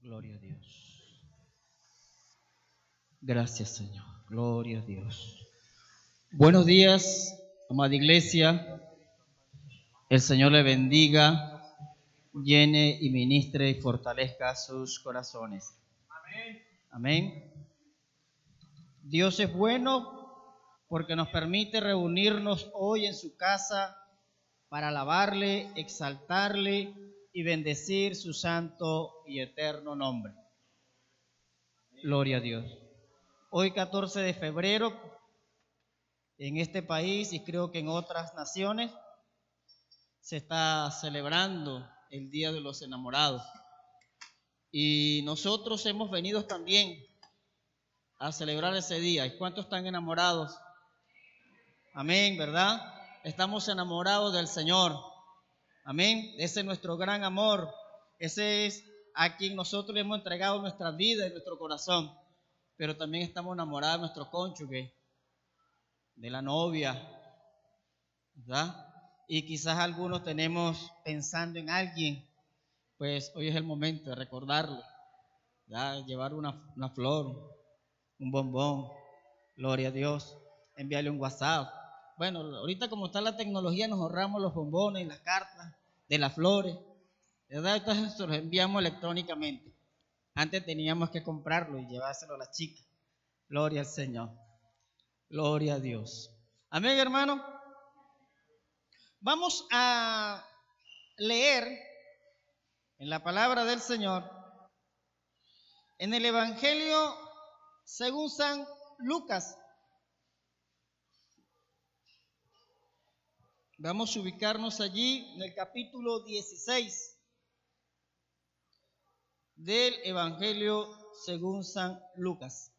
Gloria a Dios. Gracias, Señor. Gloria a Dios. Buenos días, amada iglesia. El Señor le bendiga, llene y ministre y fortalezca sus corazones. Amén. Amén. Dios es bueno porque nos permite reunirnos hoy en su casa para alabarle, exaltarle y bendecir su santo y eterno nombre. Gloria a Dios. Hoy 14 de febrero, en este país y creo que en otras naciones, se está celebrando el Día de los Enamorados. Y nosotros hemos venido también a celebrar ese día. ¿Y cuántos están enamorados? Amén, ¿verdad? Estamos enamorados del Señor. Amén. Ese es nuestro gran amor. Ese es a quien nosotros le hemos entregado nuestra vida y nuestro corazón. Pero también estamos enamorados de nuestro cónyuge, de la novia, ¿verdad? Y quizás algunos tenemos pensando en alguien, pues hoy es el momento de recordarle, llevar una, una flor, un bombón, gloria a Dios, enviarle un WhatsApp. Bueno, ahorita como está la tecnología nos ahorramos los bombones, las cartas, de las flores, ¿verdad? Entonces los enviamos electrónicamente. Antes teníamos que comprarlo y llevárselo a las chicas. Gloria al Señor. Gloria a Dios. Amén, hermano. Vamos a leer en la palabra del Señor, en el Evangelio según San Lucas, Vamos a ubicarnos allí en el capítulo 16 del Evangelio según San Lucas.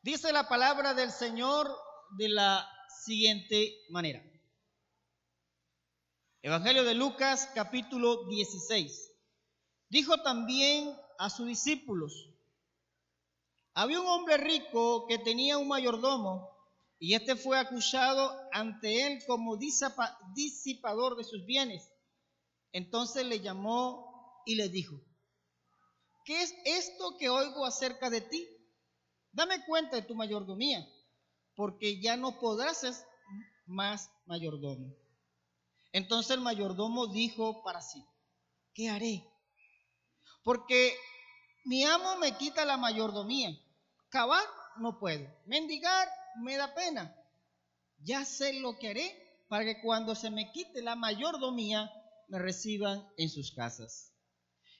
Dice la palabra del Señor de la siguiente manera. Evangelio de Lucas capítulo 16. Dijo también a sus discípulos, había un hombre rico que tenía un mayordomo y este fue acusado ante él como disipador de sus bienes. Entonces le llamó y le dijo, ¿qué es esto que oigo acerca de ti? Dame cuenta de tu mayordomía, porque ya no podrás ser más mayordomo. Entonces el mayordomo dijo para sí, ¿qué haré? Porque mi amo me quita la mayordomía, cavar no puedo, mendigar me da pena. Ya sé lo que haré para que cuando se me quite la mayordomía me reciban en sus casas.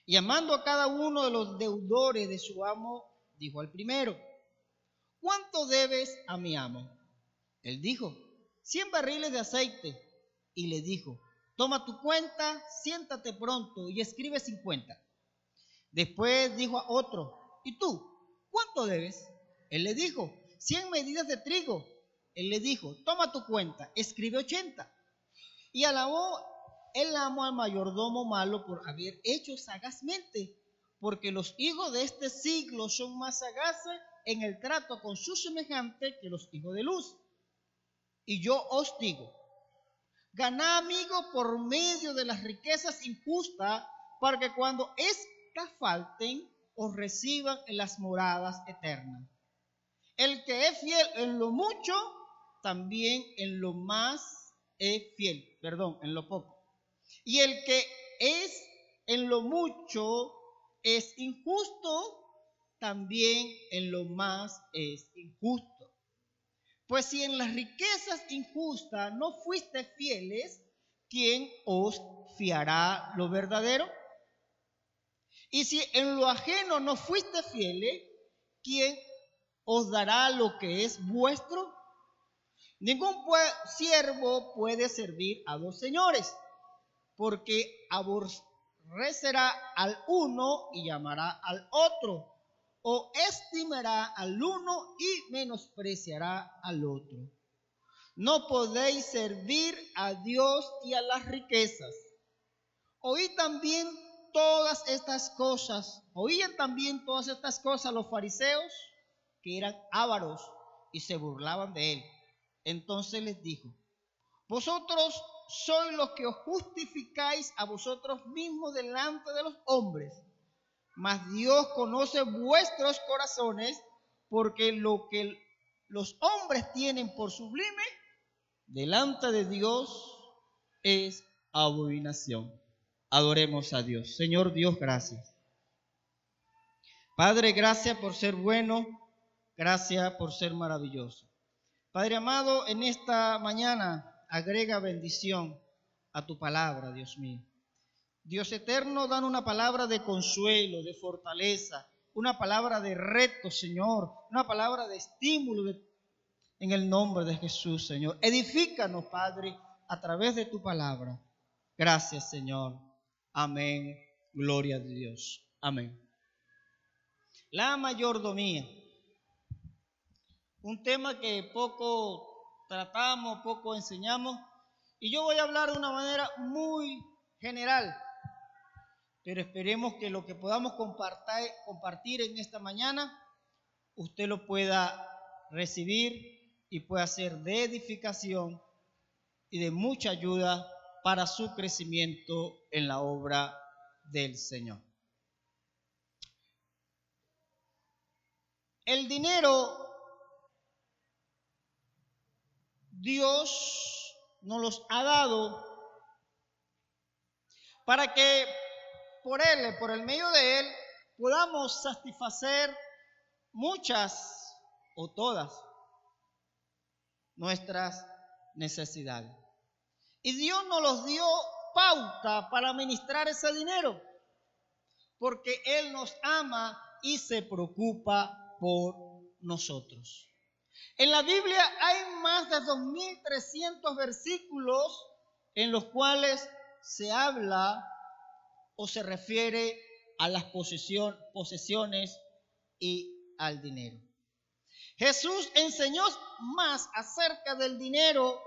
Y llamando a cada uno de los deudores de su amo, dijo al primero, ¿cuánto debes a mi amo? Él dijo, cien barriles de aceite. Y le dijo, toma tu cuenta, siéntate pronto y escribe cincuenta. Después dijo a otro, ¿y tú? ¿Cuánto debes? Él le dijo, 100 medidas de trigo. Él le dijo, toma tu cuenta, escribe 80. Y alabó, él amó al mayordomo malo por haber hecho sagazmente, porque los hijos de este siglo son más sagaces en el trato con su semejante que los hijos de luz. Y yo os digo, ganá amigo por medio de las riquezas injustas, para que cuando éstas falten, os reciban en las moradas eternas. El que es fiel en lo mucho, también en lo más es fiel, perdón, en lo poco. Y el que es en lo mucho es injusto, también en lo más es injusto. Pues si en las riquezas injustas no fuiste fieles, ¿quién os fiará lo verdadero? Y si en lo ajeno no fuiste fieles, ¿quién os dará lo que es vuestro? Ningún siervo puede servir a dos señores, porque aborrecerá al uno y llamará al otro, o estimará al uno y menospreciará al otro. No podéis servir a Dios y a las riquezas. Oí también todas estas cosas, oían también todas estas cosas los fariseos eran ávaros y se burlaban de él. Entonces les dijo, vosotros sois los que os justificáis a vosotros mismos delante de los hombres, mas Dios conoce vuestros corazones, porque lo que los hombres tienen por sublime, delante de Dios es abominación. Adoremos a Dios. Señor Dios, gracias. Padre, gracias por ser bueno, gracias por ser maravilloso. Padre amado, en esta mañana agrega bendición a tu palabra, Dios mío. Dios eterno, dan una palabra de consuelo, de fortaleza, una palabra de reto, Señor, una palabra de estímulo en el nombre de Jesús, Señor. Edifícanos, Padre, a través de tu palabra. Gracias, Señor. Amén. Gloria a Dios. Amén. La mayordomía. Un tema que poco tratamos, poco enseñamos. Y yo voy a hablar de una manera muy general, pero esperemos que lo que podamos compartir, en esta mañana, usted lo pueda recibir y pueda ser de edificación y de mucha ayuda para su crecimiento en la obra del Señor. El dinero Dios nos los ha dado para que por Él, por el medio de Él, podamos satisfacer muchas o todas nuestras necesidades. Y Dios nos los dio pauta para administrar ese dinero, porque Él nos ama y se preocupa por nosotros. En la Biblia hay más de 2.300 versículos en los cuales se habla o se refiere a las posesiones y al dinero. Jesús enseñó más acerca del dinero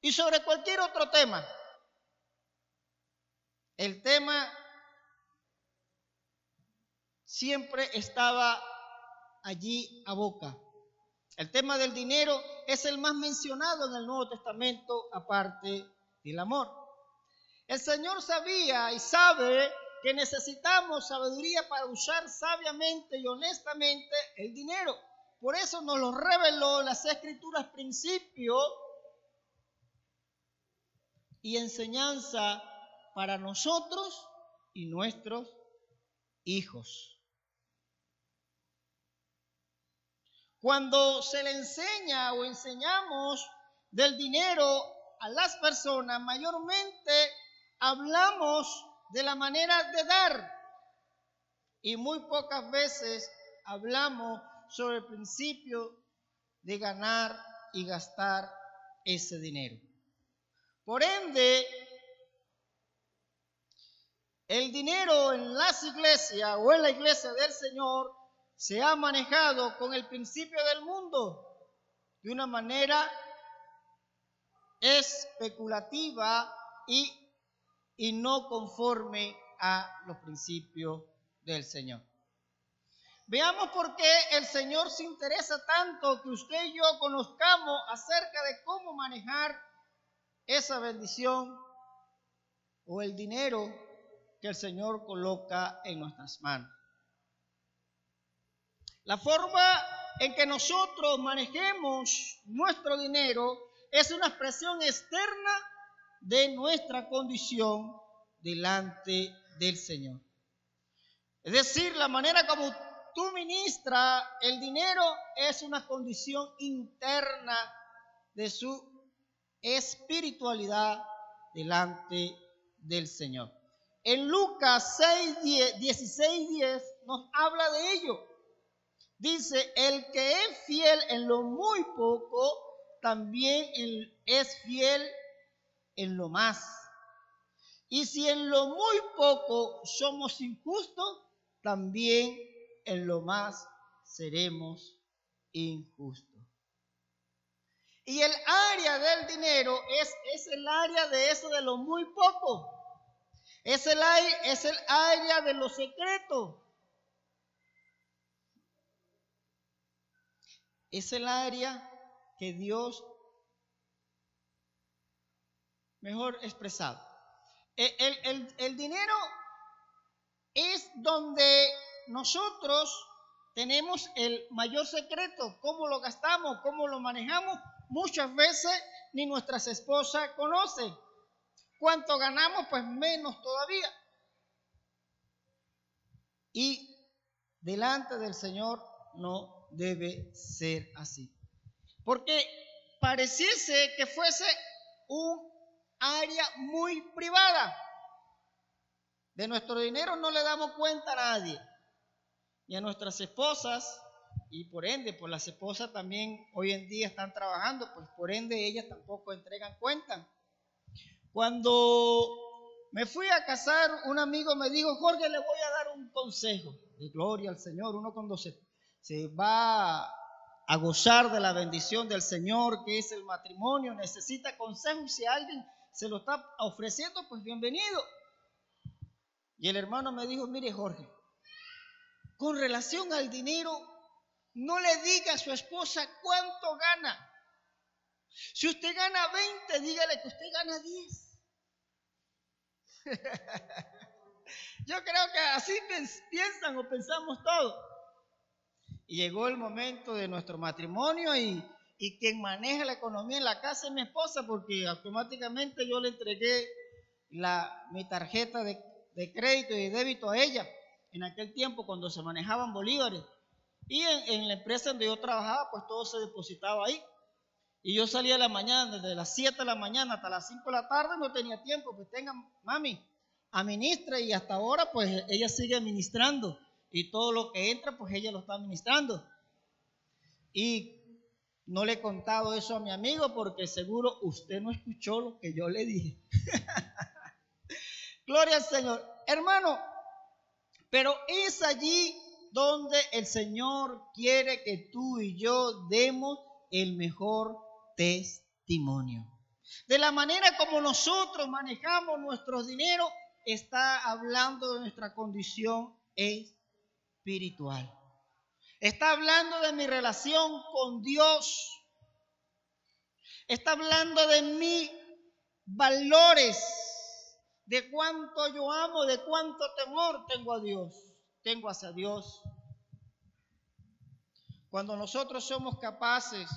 y sobre cualquier otro tema. El tema siempre estaba allí a boca. El tema del dinero es el más mencionado en el Nuevo Testamento aparte del amor. El Señor sabía y sabe que necesitamos sabiduría para usar sabiamente y honestamente el dinero. Por eso nos lo reveló las escrituras principio y enseñanza para nosotros y nuestros hijos. Cuando se le enseña o enseñamos del dinero a las personas, mayormente hablamos de la manera de dar y muy pocas veces hablamos sobre el principio de ganar y gastar ese dinero. Por ende, el dinero en las iglesias o en la iglesia del Señor se ha manejado con el principio del mundo de una manera especulativa y, y no conforme a los principios del Señor. Veamos por qué el Señor se interesa tanto que usted y yo conozcamos acerca de cómo manejar esa bendición o el dinero que el Señor coloca en nuestras manos. La forma en que nosotros manejemos nuestro dinero es una expresión externa de nuestra condición delante del Señor. Es decir, la manera como tú ministras el dinero es una condición interna de su espiritualidad delante del Señor. En Lucas 6, 16, 10 nos habla de ello. Dice, el que es fiel en lo muy poco, también es fiel en lo más. Y si en lo muy poco somos injustos, también en lo más seremos injustos. Y el área del dinero es, es el área de eso de lo muy poco. Es el, es el área de lo secreto. Es el área que Dios mejor expresado. E, el, dinero es donde nosotros tenemos el mayor secreto, cómo lo gastamos, cómo lo manejamos. Muchas veces ni nuestras esposas conocen. Cuánto ganamos, pues menos todavía. Y delante del Señor no debe ser así. Porque pareciese que fuese un área muy privada. De nuestro dinero no le damos cuenta a nadie. Y a nuestras esposas, y por ende, pues las esposas también hoy en día están trabajando, pues por ende ellas tampoco entregan cuenta. Cuando me fui a casar, un amigo me dijo, Jorge, le voy a dar un consejo. De gloria al Señor, uno cuando se, se va a gozar de la bendición del Señor, que es el matrimonio, necesita consejo. Si alguien se lo está ofreciendo, pues bienvenido. Y el hermano me dijo, mire Jorge, con relación al dinero, no le diga a su esposa cuánto gana. Si usted gana 20, dígale que usted gana 10. Yo creo que así piensan o pensamos todos. Llegó el momento de nuestro matrimonio y quien maneja la economía en la casa es mi esposa porque automáticamente yo le entregué la, mi tarjeta de, crédito y de débito a ella en aquel tiempo cuando se manejaban bolívares. Y en, la empresa donde yo trabajaba, pues todo se depositaba ahí. Y yo salía de la mañana, desde las 7 de la mañana hasta las 5 de la tarde, no tenía tiempo. Pues tenga, mami, administra y hasta ahora, pues ella sigue administrando. Y todo lo que entra, pues ella lo está administrando. Y no le he contado eso a mi amigo porque seguro usted no escuchó lo que yo le dije. Gloria al Señor. Hermano, pero es allí donde el Señor quiere que tú y yo demos el mejor testimonio. De la manera como nosotros manejamos nuestro dinero, está hablando de nuestra condición espiritual. Está hablando de mi relación con Dios. Está hablando de mis valores, de cuánto yo amo, de cuánto temor tengo a Dios, tengo hacia Dios. Cuando nosotros somos capaces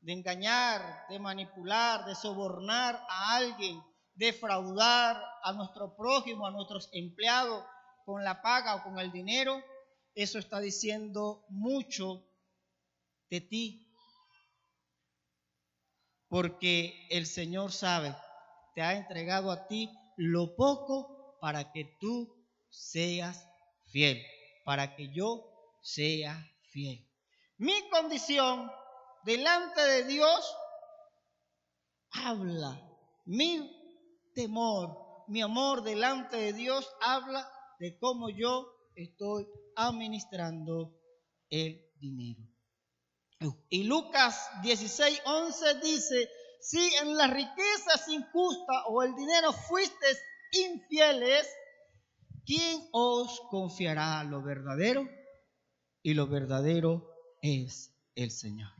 de engañar, de manipular, de sobornar a alguien, defraudar a nuestro prójimo, a nuestros empleados con la paga o con el dinero, eso está diciendo mucho de ti. Porque el Señor sabe, te ha entregado a ti lo poco para que tú seas fiel, para que yo sea fiel. Mi condición delante de Dios habla, mi temor, mi amor delante de Dios habla de cómo yo estoy administrando el dinero. Y Lucas 16, 11 dice, si en las riquezas injustas o el dinero fuiste infieles, ¿quién os confiará lo verdadero? Y lo verdadero es el Señor.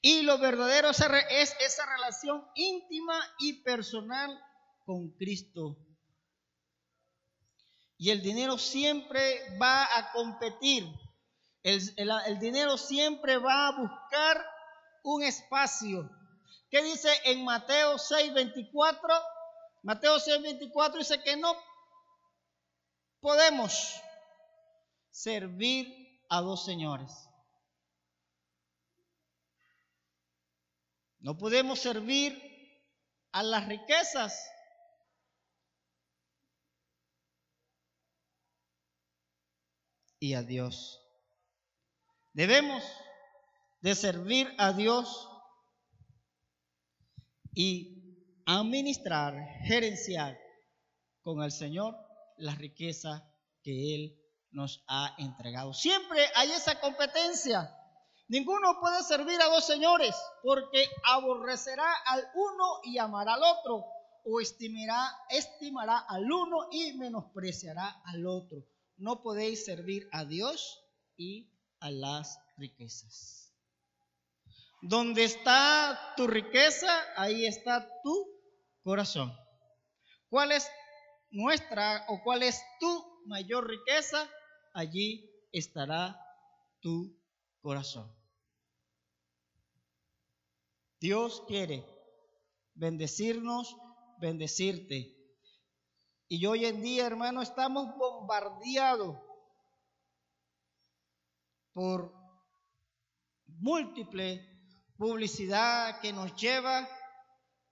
Y lo verdadero es esa relación íntima y personal con Cristo y el dinero siempre va a competir. El, dinero siempre va a buscar un espacio. ¿Qué dice en Mateo 6:24? Mateo 6:24 dice que no podemos servir a dos señores. No podemos servir a las riquezas y a Dios. Debemos de servir a Dios y administrar, gerenciar con el Señor la riqueza que Él nos ha entregado. Siempre hay esa competencia. Ninguno puede servir a dos señores porque aborrecerá al uno y amará al otro o estimará, estimará al uno y menospreciará al otro no podéis servir a Dios y a las riquezas. Donde está tu riqueza, ahí está tu corazón. ¿Cuál es nuestra o cuál es tu mayor riqueza? Allí estará tu corazón. Dios quiere bendecirnos, bendecirte. Y hoy en día, hermano, estamos bombardeados por múltiple publicidad que nos lleva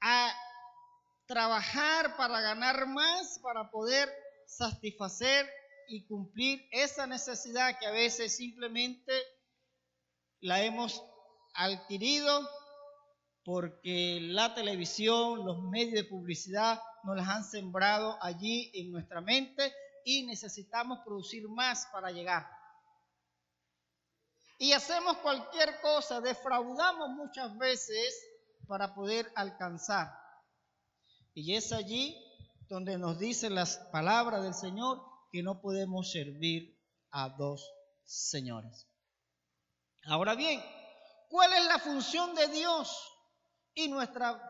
a trabajar para ganar más, para poder satisfacer y cumplir esa necesidad que a veces simplemente la hemos adquirido porque la televisión, los medios de publicidad nos las han sembrado allí en nuestra mente y necesitamos producir más para llegar. Y hacemos cualquier cosa, defraudamos muchas veces para poder alcanzar. Y es allí donde nos dicen las palabras del Señor que no podemos servir a dos señores. Ahora bien, ¿cuál es la función de Dios y nuestra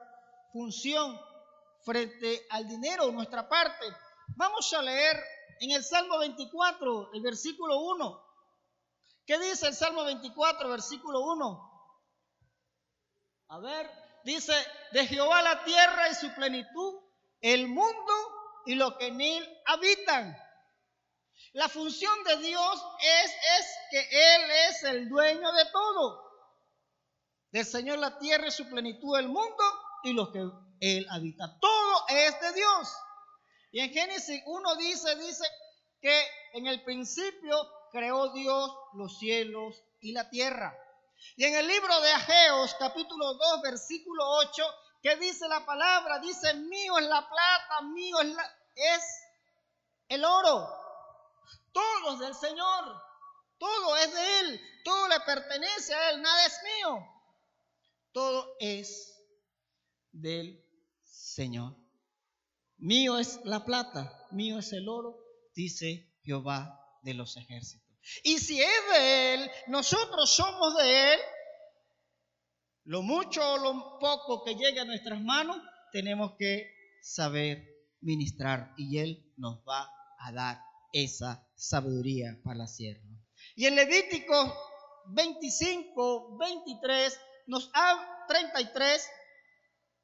función frente al dinero, nuestra parte? Vamos a leer en el Salmo 24, el versículo 1. ¿Qué dice el Salmo 24, versículo 1? A ver, dice, de Jehová la tierra y su plenitud, el mundo y lo que en él habitan. La función de Dios es, es que Él es el dueño de todo. Del Señor la tierra y su plenitud, el mundo y lo que Él habita. Todo es de Dios. Y en Génesis 1 dice, dice que en el principio creó Dios los cielos y la tierra. Y en el libro de Ageos, capítulo 2, versículo 8, que dice la palabra, dice, mío es la plata, mío es, es el oro. Todo es del Señor, todo es de Él, todo le pertenece a Él, nada es mío. Todo es del Señor. Mío es la plata, mío es el oro, dice Jehová de los ejércitos. Y si es de Él, nosotros somos de Él, lo mucho o lo poco que llegue a nuestras manos, tenemos que saber ministrar y Él nos va a dar esa sabiduría para hacerlo. Y en Levítico 25, 23, nos ha 33,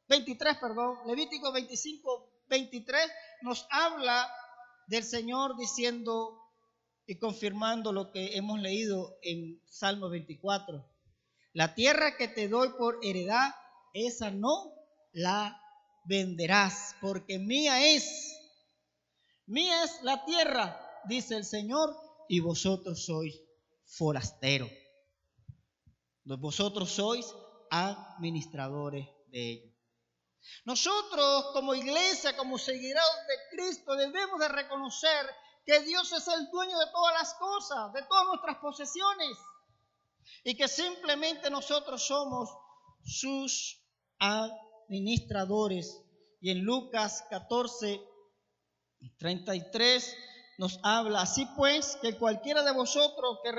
23, perdón, Levítico 25, 23 nos habla del Señor diciendo y confirmando lo que hemos leído en Salmo 24. La tierra que te doy por heredad, esa no la venderás, porque mía es. Mía es la tierra, dice el Señor, y vosotros sois forasteros. Vosotros sois administradores de ella. Nosotros como iglesia, como seguidores de Cristo, debemos de reconocer que Dios es el dueño de todas las cosas, de todas nuestras posesiones, y que simplemente nosotros somos sus administradores. Y en Lucas 14, 33 nos habla, así pues, que cualquiera de vosotros que,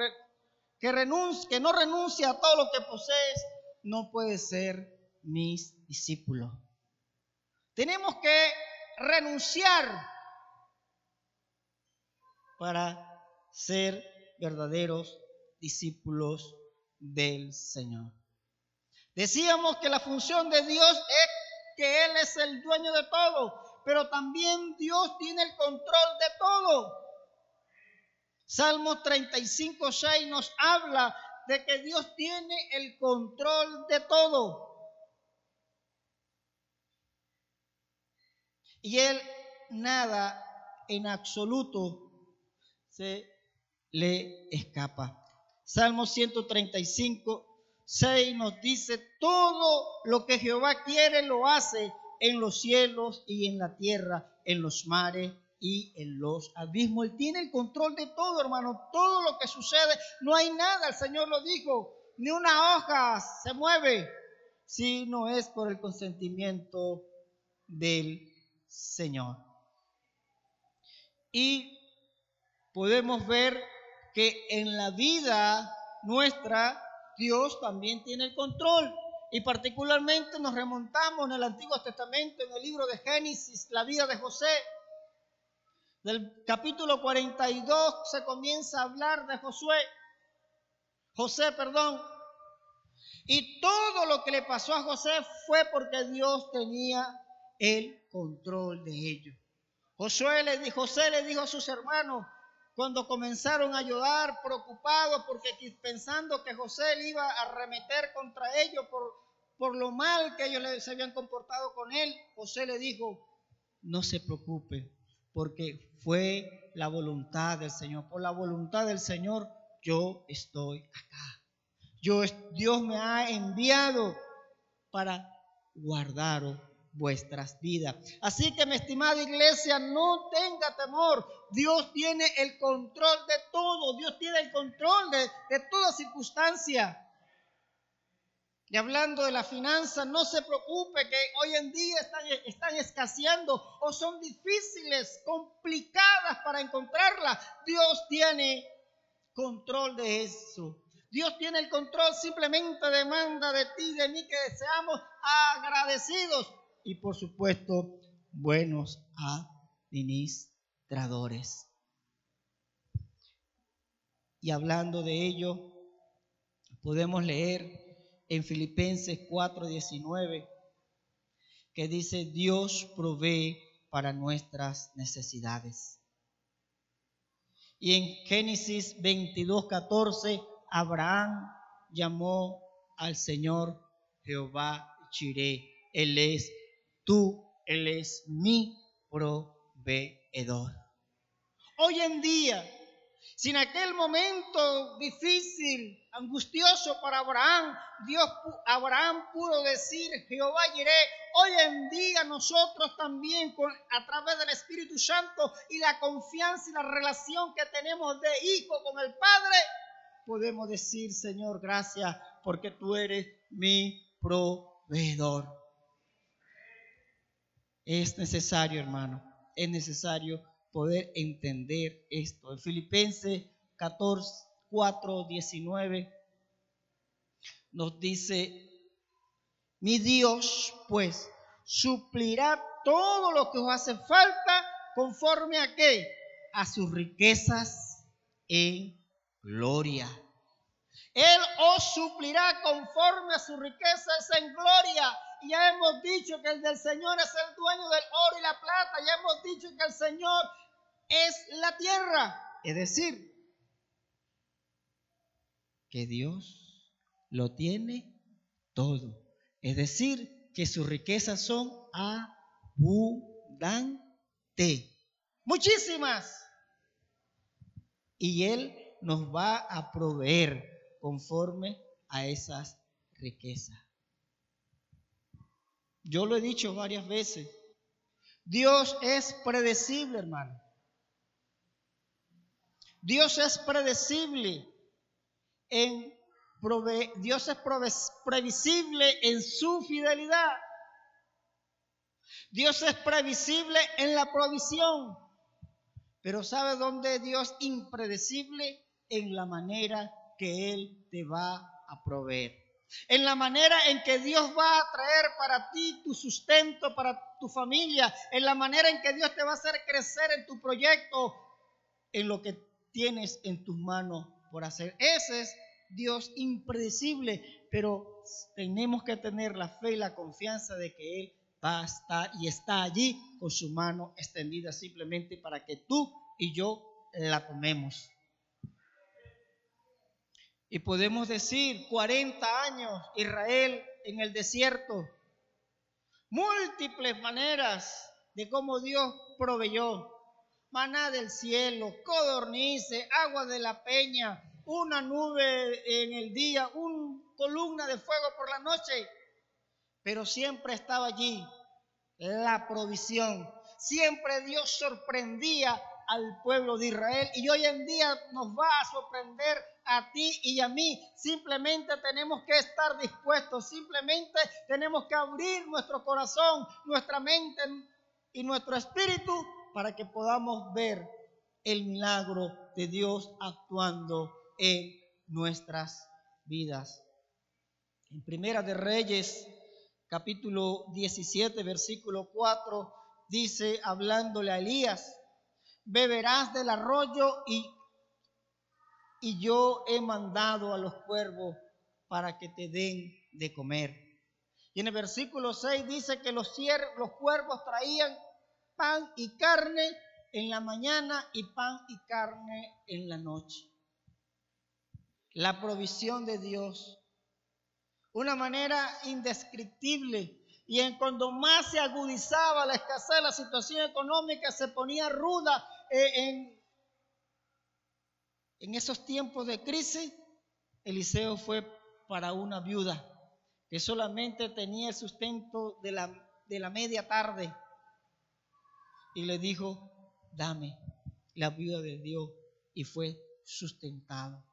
que, renuncie, que no renuncie a todo lo que posees, no puede ser mis discípulos. Tenemos que renunciar para ser verdaderos discípulos del Señor. Decíamos que la función de Dios es que Él es el dueño de todo, pero también Dios tiene el control de todo. Salmo 35, 6 nos habla de que Dios tiene el control de todo. Y Él nada en absoluto se le escapa. Salmo 135, 6 nos dice, todo lo que Jehová quiere lo hace en los cielos y en la tierra, en los mares y en los abismos. Él tiene el control de todo, hermano. Todo lo que sucede, no hay nada, el Señor lo dijo, ni una hoja se mueve si no es por el consentimiento del Señor. Y podemos ver que en la vida nuestra Dios también tiene el control. y particularmente nos remontamos en el Antiguo Testamento, en el libro de Génesis, la vida de José. Del capítulo 42 se comienza a hablar de Josué, José, perdón. Y todo lo que le pasó a José fue porque Dios tenía el control de ello. Josué le dijo, José le dijo a sus hermanos, cuando comenzaron a llorar, preocupados, porque pensando que José le iba a arremeter contra ellos por, por lo mal que ellos se habían comportado con él, José le dijo, no se preocupe, porque fue la voluntad del Señor. Por la voluntad del Señor yo estoy acá. Yo, Dios me ha enviado para guardaros vuestras vidas. Así que mi estimada iglesia, no tenga temor. Dios tiene el control de todo. Dios tiene el control de, de toda circunstancia. Y hablando de la finanza, no se preocupe que hoy en día están, escaseando o son difíciles, complicadas para encontrarla. Dios tiene control de eso. Dios tiene el control, simplemente demanda de ti, de mí, que seamos agradecidos y por supuesto buenos administradores. Y hablando de ello, podemos leer en Filipenses 4:19 que dice, Dios provee para nuestras necesidades. Y en Génesis 22:14, Abraham llamó al Señor Jehová Chiré. Él es tú, Él es mi proveedor. Hoy en día, si en aquel momento difícil, angustioso para Abraham, Dios, Abraham pudo decir, Jehová iré. Hoy en día nosotros también, a través del Espíritu Santo y la confianza y la relación que tenemos de hijo con el Padre, podemos decir, Señor, gracias porque tú eres mi proveedor. Es necesario, hermano, es necesario poder entender esto. En Filipenses 14, 4, 19 nos dice, mi Dios pues suplirá todo lo que os hace falta conforme a qué? A sus riquezas en gloria. Él os suplirá conforme a sus riquezas en gloria ya hemos dicho que el del Señor es el dueño del oro y la plata, ya hemos dicho que el Señor es la tierra. Es decir, que Dios lo tiene todo. Es decir, que sus riquezas son abundantes. Muchísimas. Y Él nos va a proveer conforme a esas riquezas. Yo lo he dicho varias veces. Dios es predecible, hermano. Dios es predecible en Dios es previsible en su fidelidad. Dios es previsible en la provisión. Pero ¿sabe dónde Dios impredecible? En la manera que Él te va a proveer en la manera en que Dios va a traer para ti tu sustento, para tu familia, en la manera en que Dios te va a hacer crecer en tu proyecto, en lo que tienes en tus manos por hacer. Ese es Dios impredecible, pero tenemos que tener la fe y la confianza de que Él va a estar y está allí con su mano extendida simplemente para que tú y yo la tomemos. Y podemos decir 40 años Israel en el desierto. Múltiples maneras de cómo Dios proveyó. Maná del cielo, codornice, agua de la peña, una nube en el día, una columna de fuego por la noche. Pero siempre estaba allí la provisión. Siempre Dios sorprendía al pueblo de Israel y hoy en día nos va a sorprender a ti y a mí. Simplemente tenemos que estar dispuestos, simplemente tenemos que abrir nuestro corazón, nuestra mente y nuestro espíritu para que podamos ver el milagro de Dios actuando en nuestras vidas. En Primera de Reyes, capítulo 17, versículo 4, dice, hablándole a Elías, beberás del arroyo y, y yo he mandado a los cuervos para que te den de comer. Y en el versículo 6 dice que los, los cuervos traían pan y carne en la mañana y pan y carne en la noche. La provisión de Dios. Una manera indescriptible. Y en cuando más se agudizaba la escasez, la situación económica se ponía ruda en, en esos tiempos de crisis, Eliseo fue para una viuda que solamente tenía el sustento de la, de la media tarde y le dijo, dame la viuda de Dios y fue sustentado.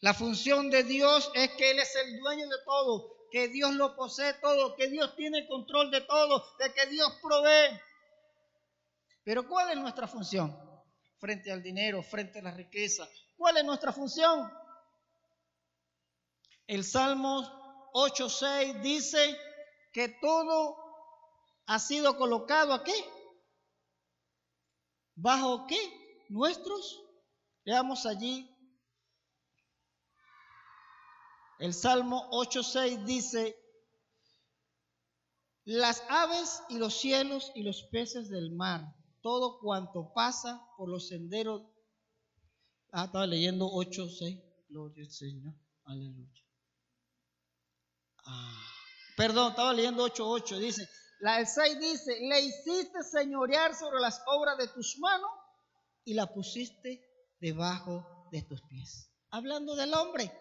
La función de Dios es que Él es el dueño de todo, que Dios lo posee todo, que Dios tiene control de todo, de que Dios provee. Pero ¿cuál es nuestra función frente al dinero, frente a la riqueza? ¿Cuál es nuestra función? El Salmo 8.6 dice que todo ha sido colocado aquí. ¿Bajo qué? Nuestros. Veamos allí. El Salmo 8.6 dice, las aves y los cielos y los peces del mar, todo cuanto pasa por los senderos. Ah, estaba leyendo 8.6. Gloria al Señor. Aleluya. Ah, perdón, estaba leyendo 8.8. Dice, la del 6 dice, le hiciste señorear sobre las obras de tus manos y la pusiste debajo de tus pies. Hablando del hombre.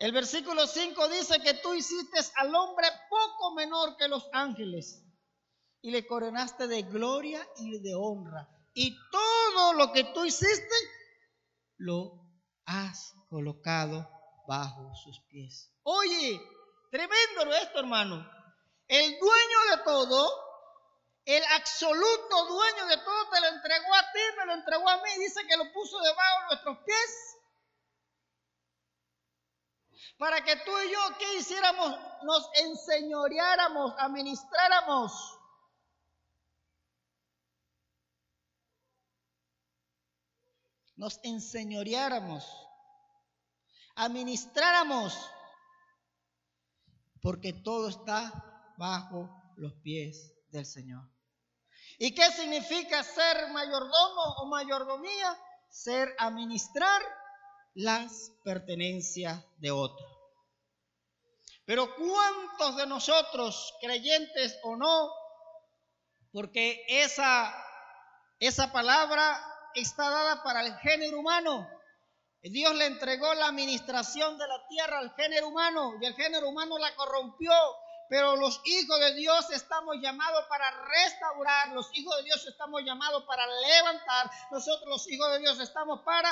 El versículo 5 dice que tú hiciste al hombre poco menor que los ángeles y le coronaste de gloria y de honra. Y todo lo que tú hiciste lo has colocado bajo sus pies. Oye, tremendo esto, hermano. El dueño de todo, el absoluto dueño de todo, te lo entregó a ti, me lo entregó a mí. Dice que lo puso debajo de nuestros pies. Para que tú y yo, ¿qué hiciéramos? Nos enseñoreáramos, administráramos. Nos enseñoreáramos, administráramos, porque todo está bajo los pies del Señor. ¿Y qué significa ser mayordomo o mayordomía? Ser administrar las pertenencias de otro. Pero ¿cuántos de nosotros, creyentes o no, porque esa, esa palabra está dada para el género humano, Dios le entregó la administración de la tierra al género humano y el género humano la corrompió pero los hijos de Dios estamos llamados para restaurar, los hijos de Dios estamos llamados para levantar, nosotros los hijos de Dios estamos para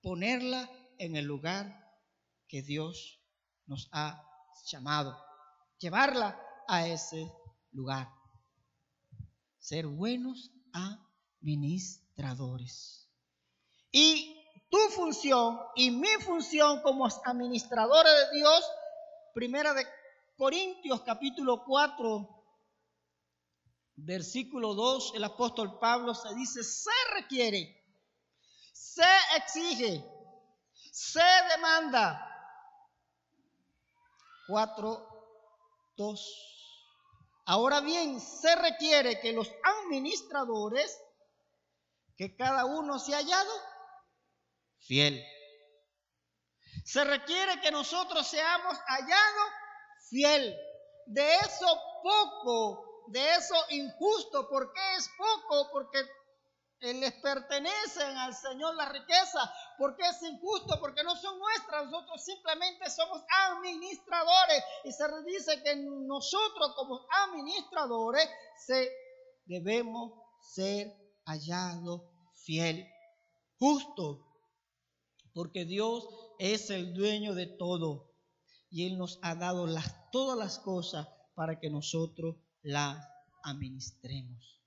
ponerla en el lugar que Dios nos ha llamado, llevarla a ese lugar. Ser buenos administradores. Y tu función y mi función como administradores de Dios, primera de Corintios capítulo 4, versículo 2, el apóstol Pablo se dice, se requiere, se exige, se demanda. 4, 2. Ahora bien, se requiere que los administradores, que cada uno se ha hallado fiel. Se requiere que nosotros seamos hallados fiel. De eso poco, de eso injusto. ¿Por qué es poco? Porque les pertenecen al Señor la riqueza. ¿Por qué es injusto? Porque no son nuestras. Nosotros simplemente somos administradores. Y se dice que nosotros como administradores se, debemos ser hallados fiel, justo. Porque Dios es el dueño de todo y Él nos ha dado las, todas las cosas para que nosotros las administremos.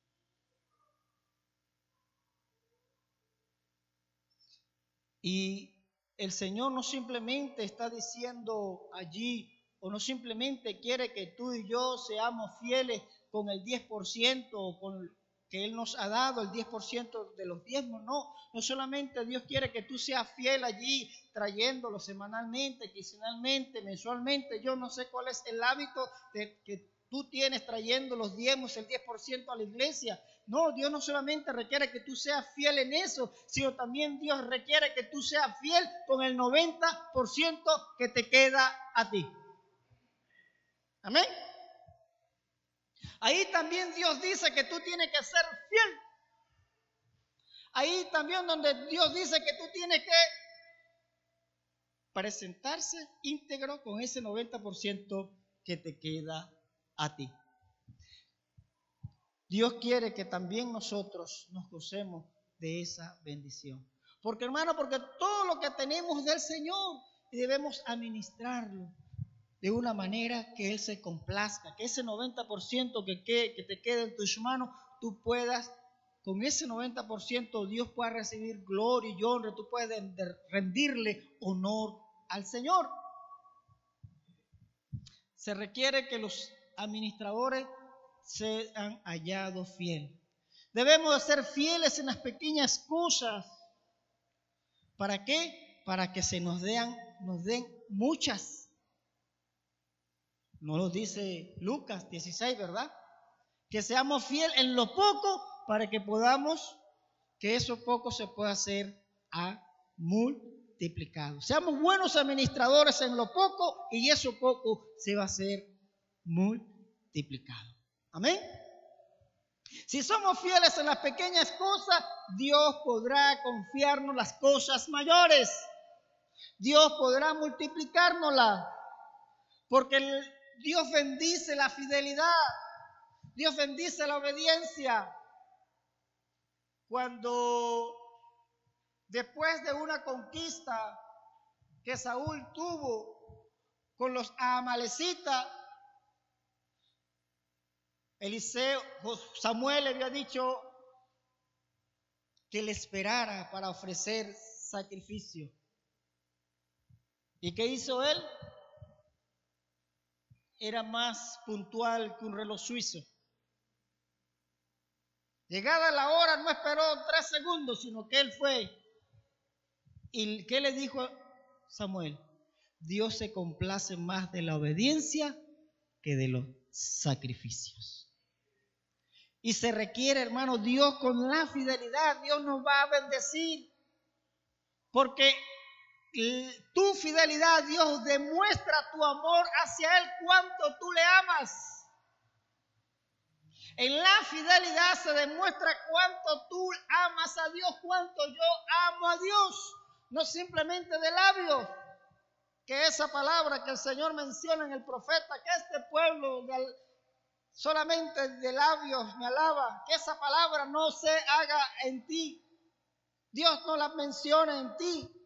Y el Señor no simplemente está diciendo allí o no simplemente quiere que tú y yo seamos fieles con el 10% o con que Él nos ha dado el 10% de los diezmos, no, no solamente Dios quiere que tú seas fiel allí trayéndolo semanalmente, quincenalmente, mensualmente, yo no sé cuál es el hábito que tú tienes trayendo los diezmos, el 10% a la iglesia. No, Dios no solamente requiere que tú seas fiel en eso, sino también Dios requiere que tú seas fiel con el 90% que te queda a ti. Amén. Ahí también Dios dice que tú tienes que ser fiel. Ahí también donde Dios dice que tú tienes que presentarse íntegro con ese 90% que te queda a ti. Dios quiere que también nosotros nos gocemos de esa bendición. Porque hermano, porque todo lo que tenemos del Señor debemos administrarlo de una manera que Él se complazca, que ese 90% que, que te quede en tus manos, tú puedas, con ese 90% Dios pueda recibir gloria y honra, tú puedes rendirle honor al Señor. Se requiere que los administradores sean hallados fieles. Debemos de ser fieles en las pequeñas cosas. ¿Para qué? Para que se nos den, nos den muchas no lo dice Lucas 16, ¿verdad? Que seamos fieles en lo poco para que podamos, que eso poco se pueda hacer a multiplicado. Seamos buenos administradores en lo poco y eso poco se va a hacer multiplicado. Amén. Si somos fieles en las pequeñas cosas, Dios podrá confiarnos las cosas mayores. Dios podrá multiplicárnoslas. Porque Dios bendice la fidelidad. Dios bendice la obediencia. Cuando después de una conquista que Saúl tuvo con los amalecitas, Eliseo, Samuel le había dicho que le esperara para ofrecer sacrificio. ¿Y qué hizo él? Era más puntual que un reloj suizo. Llegada la hora, no esperó tres segundos, sino que él fue. ¿Y qué le dijo Samuel? Dios se complace más de la obediencia que de los sacrificios. Y se requiere, hermano, Dios con la fidelidad, Dios nos va a bendecir. Porque tu fidelidad Dios demuestra tu amor hacia Él, cuánto tú le amas. En la fidelidad se demuestra cuánto tú amas a Dios, cuánto yo amo a Dios, no simplemente de labios. Que esa palabra que el Señor menciona en el profeta, que este pueblo solamente de labios me alaba, que esa palabra no se haga en ti. Dios no la menciona en ti,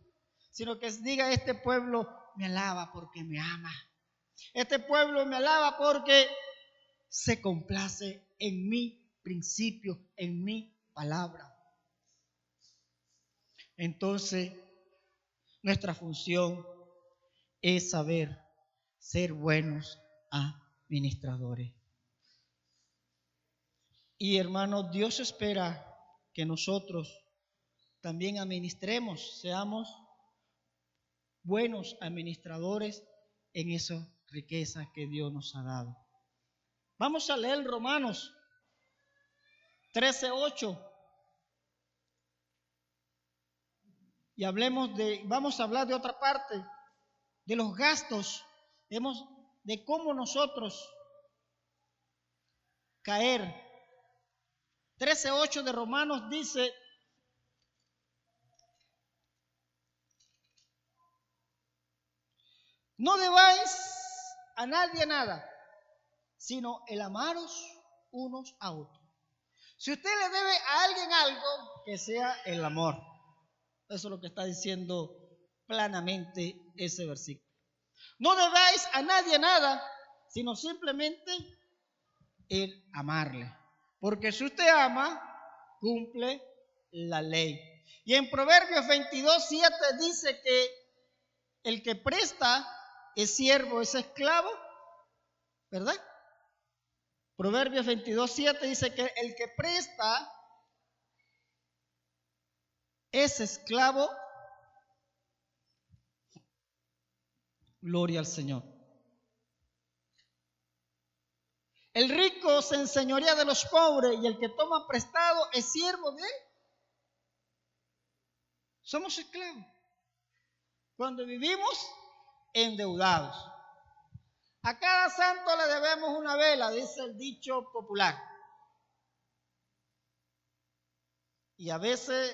sino que diga, este pueblo me alaba porque me ama. Este pueblo me alaba porque se complace en mi principio, en mi palabra. Entonces, nuestra función es saber ser buenos administradores. Y hermanos, Dios espera que nosotros también administremos, seamos buenos administradores en esa riqueza que Dios nos ha dado. Vamos a leer Romanos 13:8. Y hablemos de, vamos a hablar de otra parte, de los gastos, de cómo nosotros caer. 13:8 de Romanos dice, No debáis a nadie nada, sino el amaros unos a otros. Si usted le debe a alguien algo, que sea el amor. Eso es lo que está diciendo planamente ese versículo. No debáis a nadie nada, sino simplemente el amarle. Porque si usted ama, cumple la ley. Y en Proverbios 22, 7 dice que el que presta es siervo, es esclavo, ¿verdad? Proverbios 22, 7 dice que el que presta es esclavo. Gloria al Señor. El rico se enseñorea de los pobres y el que toma prestado es siervo de él. Somos esclavos. Cuando vivimos endeudados. A cada santo le debemos una vela, dice el dicho popular. Y a veces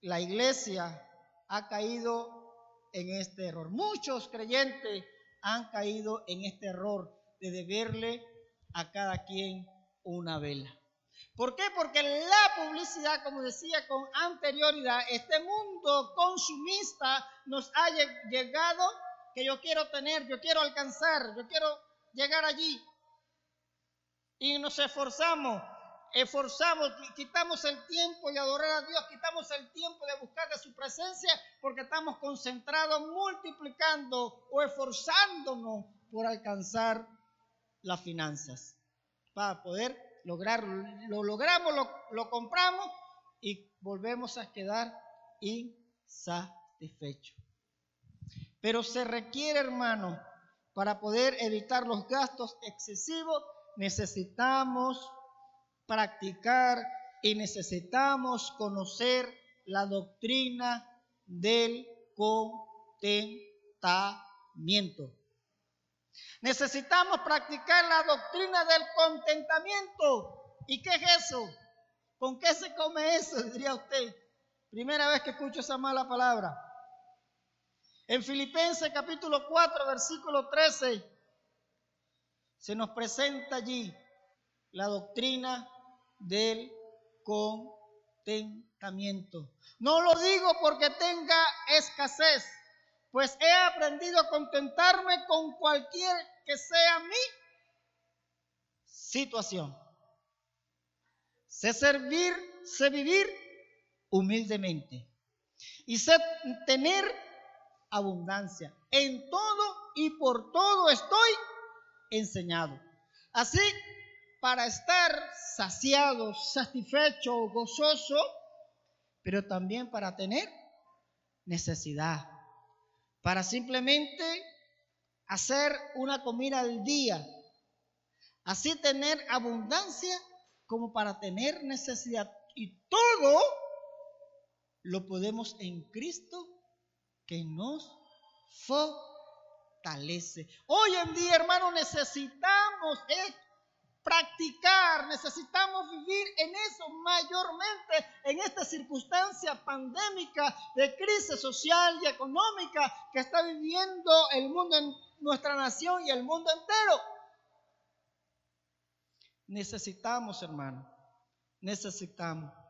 la iglesia ha caído en este error. Muchos creyentes han caído en este error de deberle a cada quien una vela. ¿Por qué? Porque la publicidad, como decía con anterioridad, este mundo consumista nos ha llegado que yo quiero tener, yo quiero alcanzar, yo quiero llegar allí. Y nos esforzamos, esforzamos, quitamos el tiempo de adorar a Dios, quitamos el tiempo de buscar de su presencia porque estamos concentrados multiplicando o esforzándonos por alcanzar las finanzas para poder lograrlo. Lo logramos, lo, compramos y volvemos a quedar insatisfechos. Pero se requiere, hermano, para poder evitar los gastos excesivos, necesitamos practicar y necesitamos conocer la doctrina del contentamiento. Necesitamos practicar la doctrina del contentamiento. ¿Y qué es eso? ¿Con qué se come eso? Diría usted. Primera vez que escucho esa mala palabra. En Filipenses capítulo 4, versículo 13, se nos presenta allí la doctrina del contentamiento. No lo digo porque tenga escasez, pues he aprendido a contentarme con cualquier que sea mi situación. Sé servir, sé vivir humildemente y sé tener abundancia. En todo y por todo estoy enseñado. Así, para estar saciado, satisfecho, gozoso, pero también para tener necesidad para simplemente hacer una comida al día. Así tener abundancia como para tener necesidad. Y todo lo podemos en Cristo que nos fortalece. Hoy en día, hermano, necesitamos practicar, necesitamos vivir en eso mayormente en esta circunstancia pandémica de crisis social y económica que está viviendo el mundo en nuestra nación y el mundo entero. Necesitamos, hermano, necesitamos.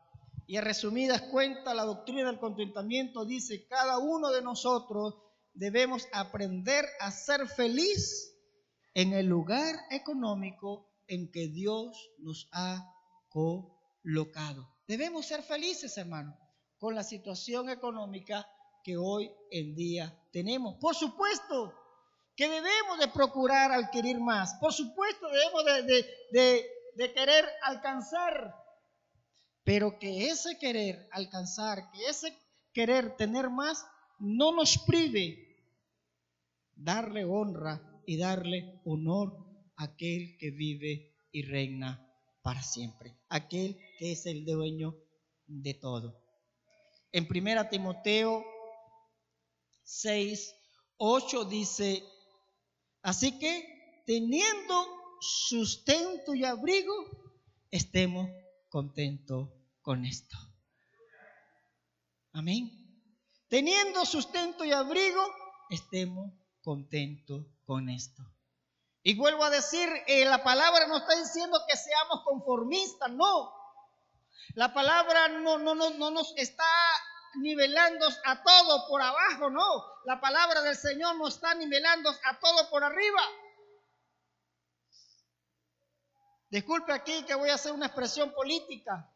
Y en resumidas cuentas, la doctrina del contentamiento dice, cada uno de nosotros debemos aprender a ser feliz en el lugar económico en que Dios nos ha colocado. Debemos ser felices, hermano, con la situación económica que hoy en día tenemos. Por supuesto que debemos de procurar adquirir más. Por supuesto debemos de, de querer alcanzar. Pero que ese querer alcanzar, que ese querer tener más, no nos prive darle honra y darle honor aquel que vive y reina para siempre, aquel que es el dueño de todo. En primera Timoteo 6, 8 dice, así que teniendo sustento y abrigo, estemos contentos con esto. Amén. Teniendo sustento y abrigo, estemos contentos con esto. Y vuelvo a decir, eh, la palabra no está diciendo que seamos conformistas, no. La palabra no, no, no, no nos está nivelando a todo por abajo, no. La palabra del Señor no está nivelando a todo por arriba. Disculpe aquí que voy a hacer una expresión política.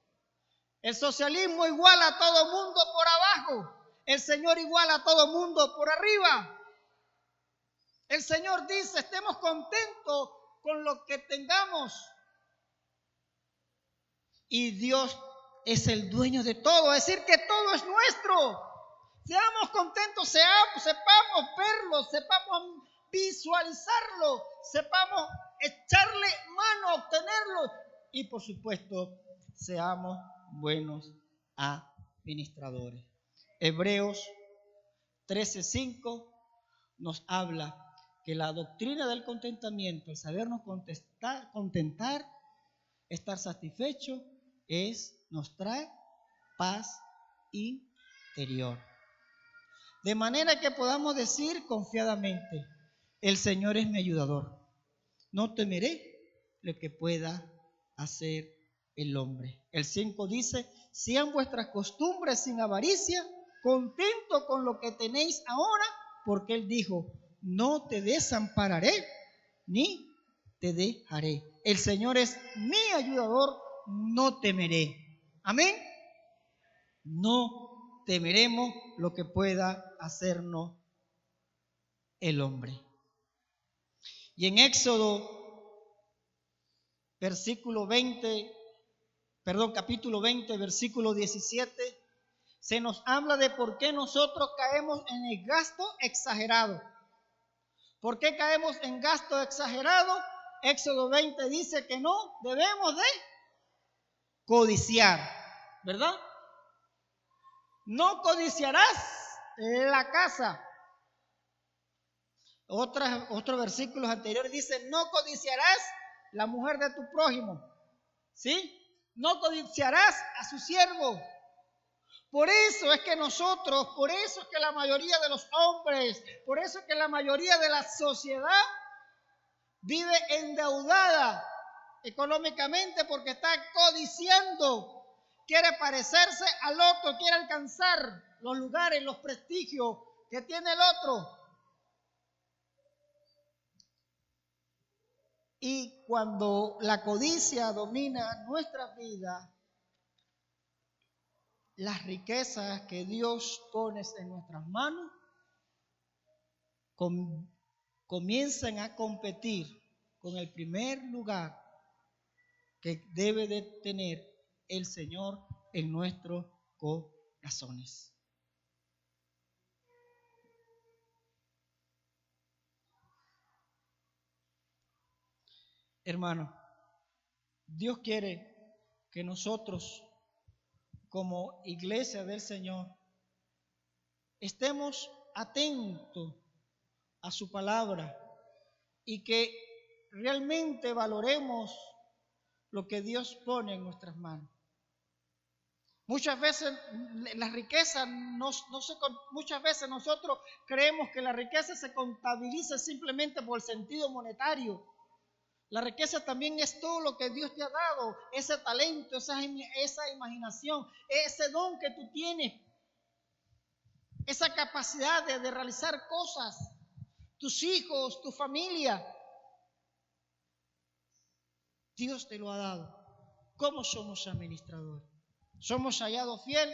El socialismo igual a todo mundo por abajo. el Señor iguala a todo mundo por arriba. El Señor dice, estemos contentos con lo que tengamos. Y Dios es el dueño de todo, es decir, que todo es nuestro. Seamos contentos, seamos, sepamos verlo, sepamos visualizarlo, sepamos echarle mano a obtenerlo y por supuesto seamos buenos administradores. Hebreos 13:5 nos habla que la doctrina del contentamiento, el sabernos contestar, contentar, estar satisfecho, es, nos trae paz interior. De manera que podamos decir confiadamente, el Señor es mi ayudador. No temeré lo que pueda hacer el hombre. El 5 dice, sean vuestras costumbres sin avaricia, contento con lo que tenéis ahora, porque Él dijo, no te desampararé ni te dejaré. El Señor es mi ayudador, no temeré. Amén. No temeremos lo que pueda hacernos el hombre. Y en Éxodo, versículo 20, perdón, capítulo 20, versículo 17, se nos habla de por qué nosotros caemos en el gasto exagerado. ¿Por qué caemos en gasto exagerado? Éxodo 20 dice que no debemos de codiciar, ¿verdad? No codiciarás la casa. otros versículos anteriores dicen, no codiciarás la mujer de tu prójimo, ¿sí? No codiciarás a su siervo, por eso es que nosotros, por eso es que la mayoría de los hombres, por eso es que la mayoría de la sociedad vive endeudada económicamente porque está codiciando, quiere parecerse al otro, quiere alcanzar los lugares, los prestigios que tiene el otro. Y cuando la codicia domina nuestra vida, las riquezas que Dios pone en nuestras manos comienzan a competir con el primer lugar que debe de tener el Señor en nuestros corazones. Hermano, Dios quiere que nosotros como iglesia del Señor, estemos atentos a su palabra y que realmente valoremos lo que Dios pone en nuestras manos. Muchas veces la riqueza no, no se, muchas veces nosotros creemos que la riqueza se contabiliza simplemente por el sentido monetario. La riqueza también es todo lo que Dios te ha dado, ese talento, esa, imaginación, ese don que tú tienes, esa capacidad de, de realizar cosas, tus hijos, tu familia. Dios te lo ha dado. ¿Cómo somos administradores? ¿Somos hallados fiel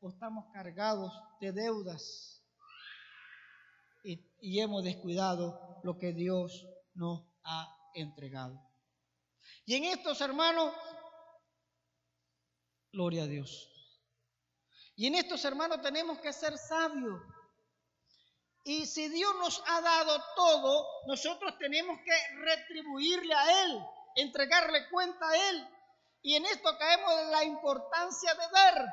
o estamos cargados de deudas y, y hemos descuidado lo que Dios nos ha dado? Entregado. Y en estos hermanos, gloria a Dios. Y en estos hermanos tenemos que ser sabios. Y si Dios nos ha dado todo, nosotros tenemos que retribuirle a Él, entregarle cuenta a Él. Y en esto caemos en la importancia de dar.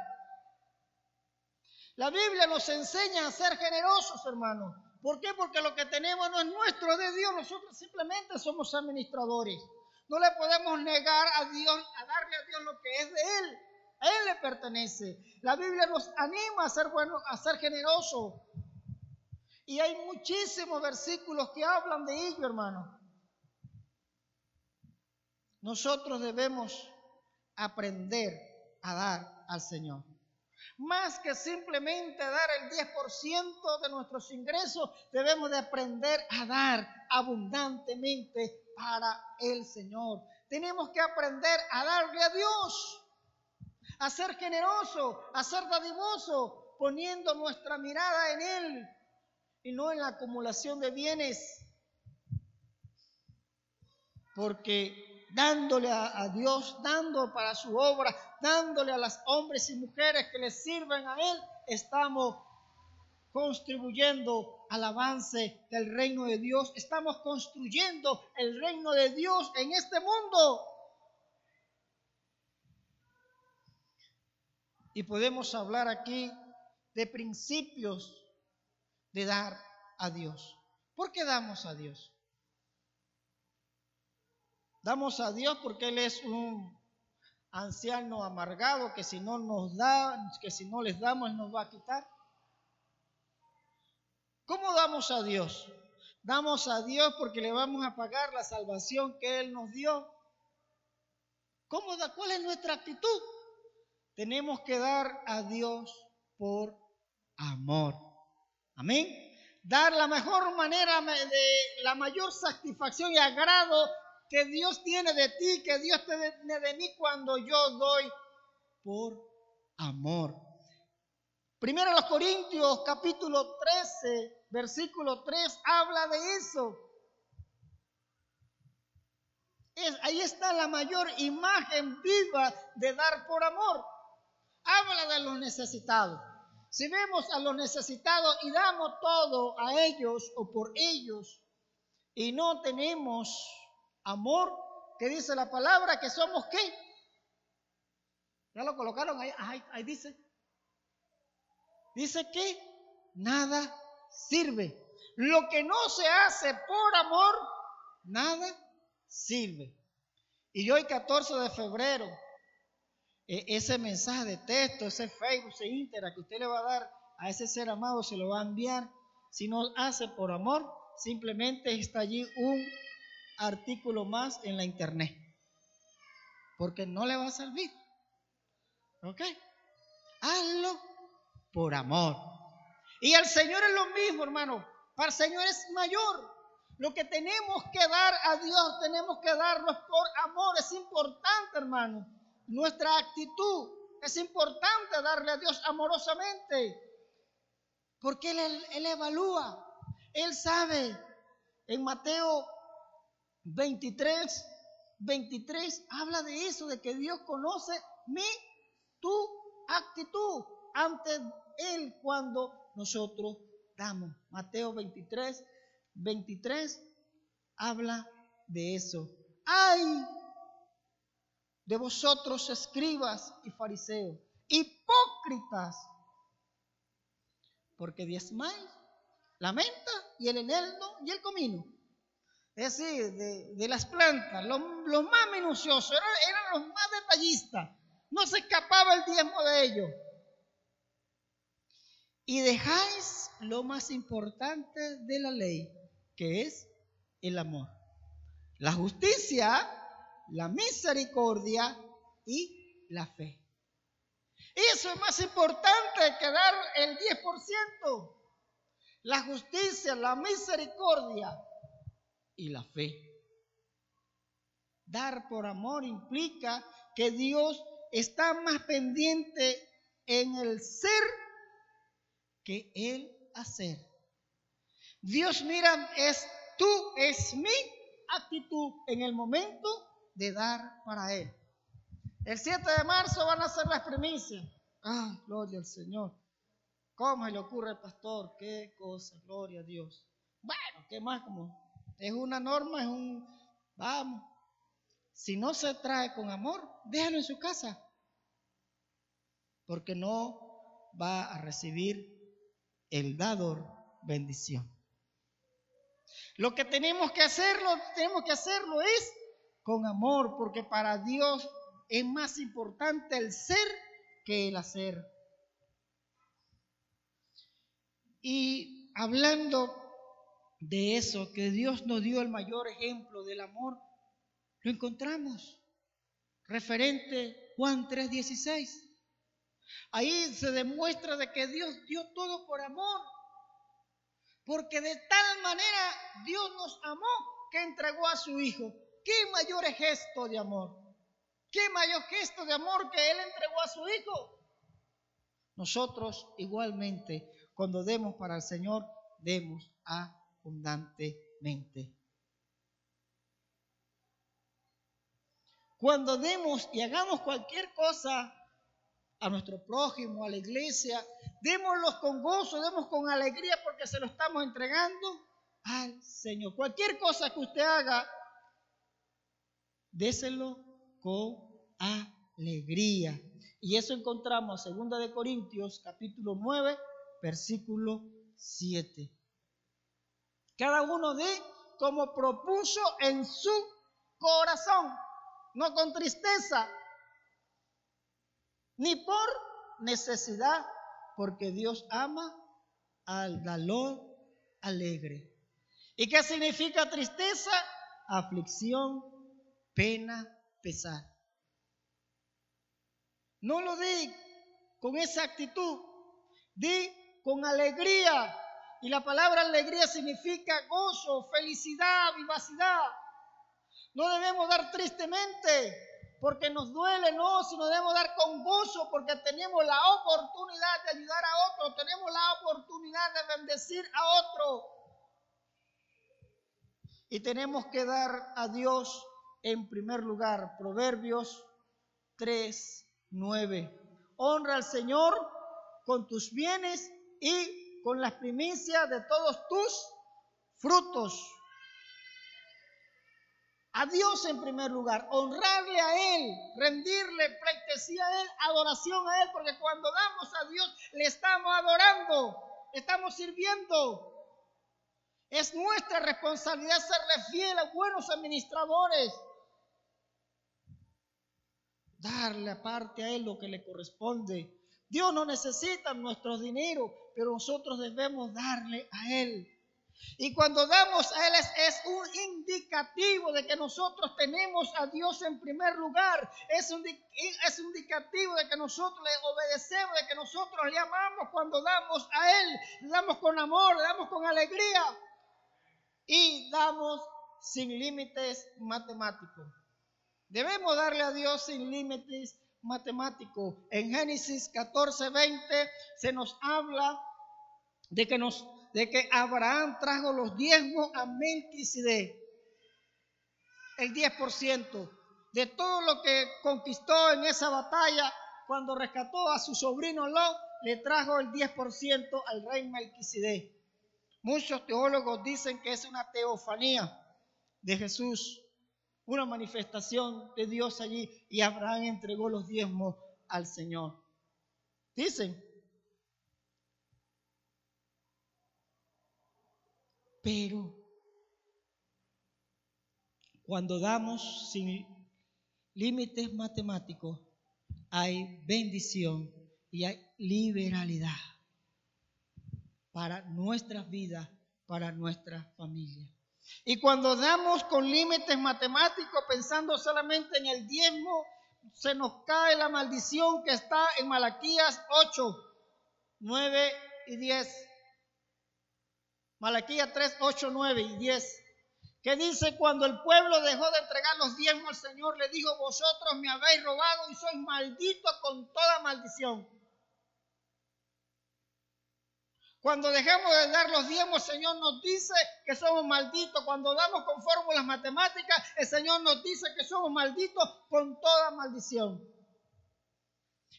La Biblia nos enseña a ser generosos, hermanos. ¿Por qué? Porque lo que tenemos no es nuestro, de Dios. Nosotros simplemente somos administradores. No le podemos negar a Dios, a darle a Dios lo que es de Él. A Él le pertenece. La Biblia nos anima a ser buenos, a ser generosos. Y hay muchísimos versículos que hablan de ello, hermano. Nosotros debemos aprender a dar al Señor más que simplemente dar el 10% de nuestros ingresos, debemos de aprender a dar abundantemente para el Señor. Tenemos que aprender a darle a Dios, a ser generoso, a ser dadivoso, poniendo nuestra mirada en Él y no en la acumulación de bienes. Porque dándole a, Dios, dando para su obra, dándole a los hombres y mujeres que le sirven a Él, estamos contribuyendo al avance del reino de Dios. Estamos construyendo el reino de Dios en este mundo. Y podemos hablar aquí de principios de dar a Dios. ¿Por qué damos a Dios? Damos a Dios porque Él es un anciano amargado que si no nos da, que si no les damos, nos va a quitar. ¿Cómo damos a Dios? Damos a Dios porque le vamos a pagar la salvación que Él nos dio. ¿Cómo da? ¿Cuál es nuestra actitud? Tenemos que dar a Dios por amor. Amén. Dar la mejor manera de la mayor satisfacción y agrado que Dios tiene de ti, que Dios tiene de mí cuando yo doy por amor. Primero los Corintios capítulo 13, versículo 3 habla de eso. ahí está la mayor imagen viva de dar por amor. Habla de los necesitados. Si vemos a los necesitados y damos todo a ellos o por ellos y no tenemos amor, que dice la palabra que somos qué? Ya lo colocaron ahí, ahí, dice. Dice que nada sirve. Lo que no se hace por amor, nada sirve. Y hoy 14 de febrero e, ese mensaje de texto, ese Facebook, ese Intera que usted le va a dar a ese ser amado, se lo va a enviar. Si no hace por amor, simplemente está allí un artículo más en la internet. Porque no le va a servir. ¿Ok? Hazlo por amor. Y el Señor es lo mismo, hermano. Para el Señor es mayor. Lo que tenemos que dar a Dios, tenemos que darnos por amor. Es importante, hermano nuestra actitud. Es importante darle a Dios amorosamente, porque Él, él evalúa, Él sabe. En Mateo 23, 23 habla de eso, de que Dios conoce mi, tu actitud ante Él cuando nosotros damos. Mateo 23, 23 habla de eso. Ay de vosotros escribas y fariseos, hipócritas, porque diezmáis la menta y el eneldo y el comino. Es decir, de, las plantas, los lo más minuciosos, eran, eran los más detallistas. No se escapaba el diezmo de ellos. Y dejáis lo más importante de la ley, que es el amor. La justicia la misericordia y la fe. Eso es más importante que dar el 10%. La justicia, la misericordia y la fe. Dar por amor implica que Dios está más pendiente en el ser que el hacer. Dios mira, es tú, es mi actitud en el momento de dar para Él. El 7 de marzo van a ser las primicias. Ah, gloria al Señor. ¿Cómo le ocurre al pastor? Qué cosa, gloria a Dios. Bueno, ¿qué más? Como es una norma, es un, vamos. Si no se trae con amor, déjalo en su casa. Porque no va a recibir el dador bendición. Lo que tenemos que hacerlo, tenemos que hacerlo es con amor, porque para Dios es más importante el ser que el hacer. Y hablando de eso, que Dios nos dio el mayor ejemplo del amor, lo encontramos referente Juan 3:16. Ahí se demuestra de que Dios dio todo por amor, porque de tal manera Dios nos amó que entregó a su Hijo ¿Qué mayor gesto de amor? ¿Qué mayor gesto de amor que Él entregó a su Hijo? nosotros igualmente, cuando demos para el Señor, demos abundantemente. Cuando demos y hagamos cualquier cosa a nuestro prójimo, a la iglesia, démoslo con gozo, demos con alegría porque se lo estamos entregando al Señor. Cualquier cosa que usted haga, déselo con alegría. Y eso encontramos en 2 de Corintios capítulo 9, versículo 7. Cada uno de como propuso en su corazón, no con tristeza, ni por necesidad, porque Dios ama al dalón alegre. ¿Y qué significa tristeza? Aflicción, pena, pesar. No lo di con esa actitud, di con alegría. Y la palabra alegría significa gozo, felicidad, vivacidad. No debemos dar tristemente, porque nos duele, no, sino debemos dar con gozo porque tenemos la oportunidad de ayudar a otro, tenemos la oportunidad de bendecir a otro. Y tenemos que dar a Dios en primer lugar. Proverbios 3, 9. Honra al Señor con tus bienes y con las primicias de todos tus frutos a Dios en primer lugar, honrarle a Él, rendirle pleitesía a Él, adoración a Él, porque cuando damos a Dios le estamos adorando, estamos sirviendo. Es nuestra responsabilidad serle fiel a buenos administradores, darle aparte a Él lo que le corresponde. Dios no necesita nuestro dinero, pero nosotros debemos darle a Él. Y cuando damos a Él es, un indicativo de que nosotros tenemos a Dios en primer lugar. Es un, es indicativo de que nosotros le obedecemos, de que nosotros le amamos cuando damos a Él. Le damos con amor, le damos con alegría. Y damos sin límites matemáticos. Debemos darle a Dios sin límites matemáticos. En Génesis 14, 20 se nos habla de que nos de que Abraham trajo los diezmos a Melquisedec, el 10% de todo lo que conquistó en esa batalla cuando rescató a su sobrino Lot, le trajo el 10% al rey Melquisedec. Muchos teólogos dicen que es una teofanía de Jesús, una manifestación de Dios allí y Abraham entregó los diezmos al Señor. Dicen, Pero cuando damos sin límites matemáticos, hay bendición y hay liberalidad para nuestras vidas, para nuestra familia. Y cuando damos con límites matemáticos, pensando solamente en el diezmo, se nos cae la maldición que está en Malaquías 8, 9 y 10. Malaquía 3, 8, 9 y 10, que dice, cuando el pueblo dejó de entregar los diezmos al Señor, le dijo, vosotros me habéis robado y sois malditos con toda maldición. Cuando dejamos de dar los diezmos, el Señor nos dice que somos malditos. Cuando damos con fórmulas matemáticas, el Señor nos dice que somos malditos con toda maldición.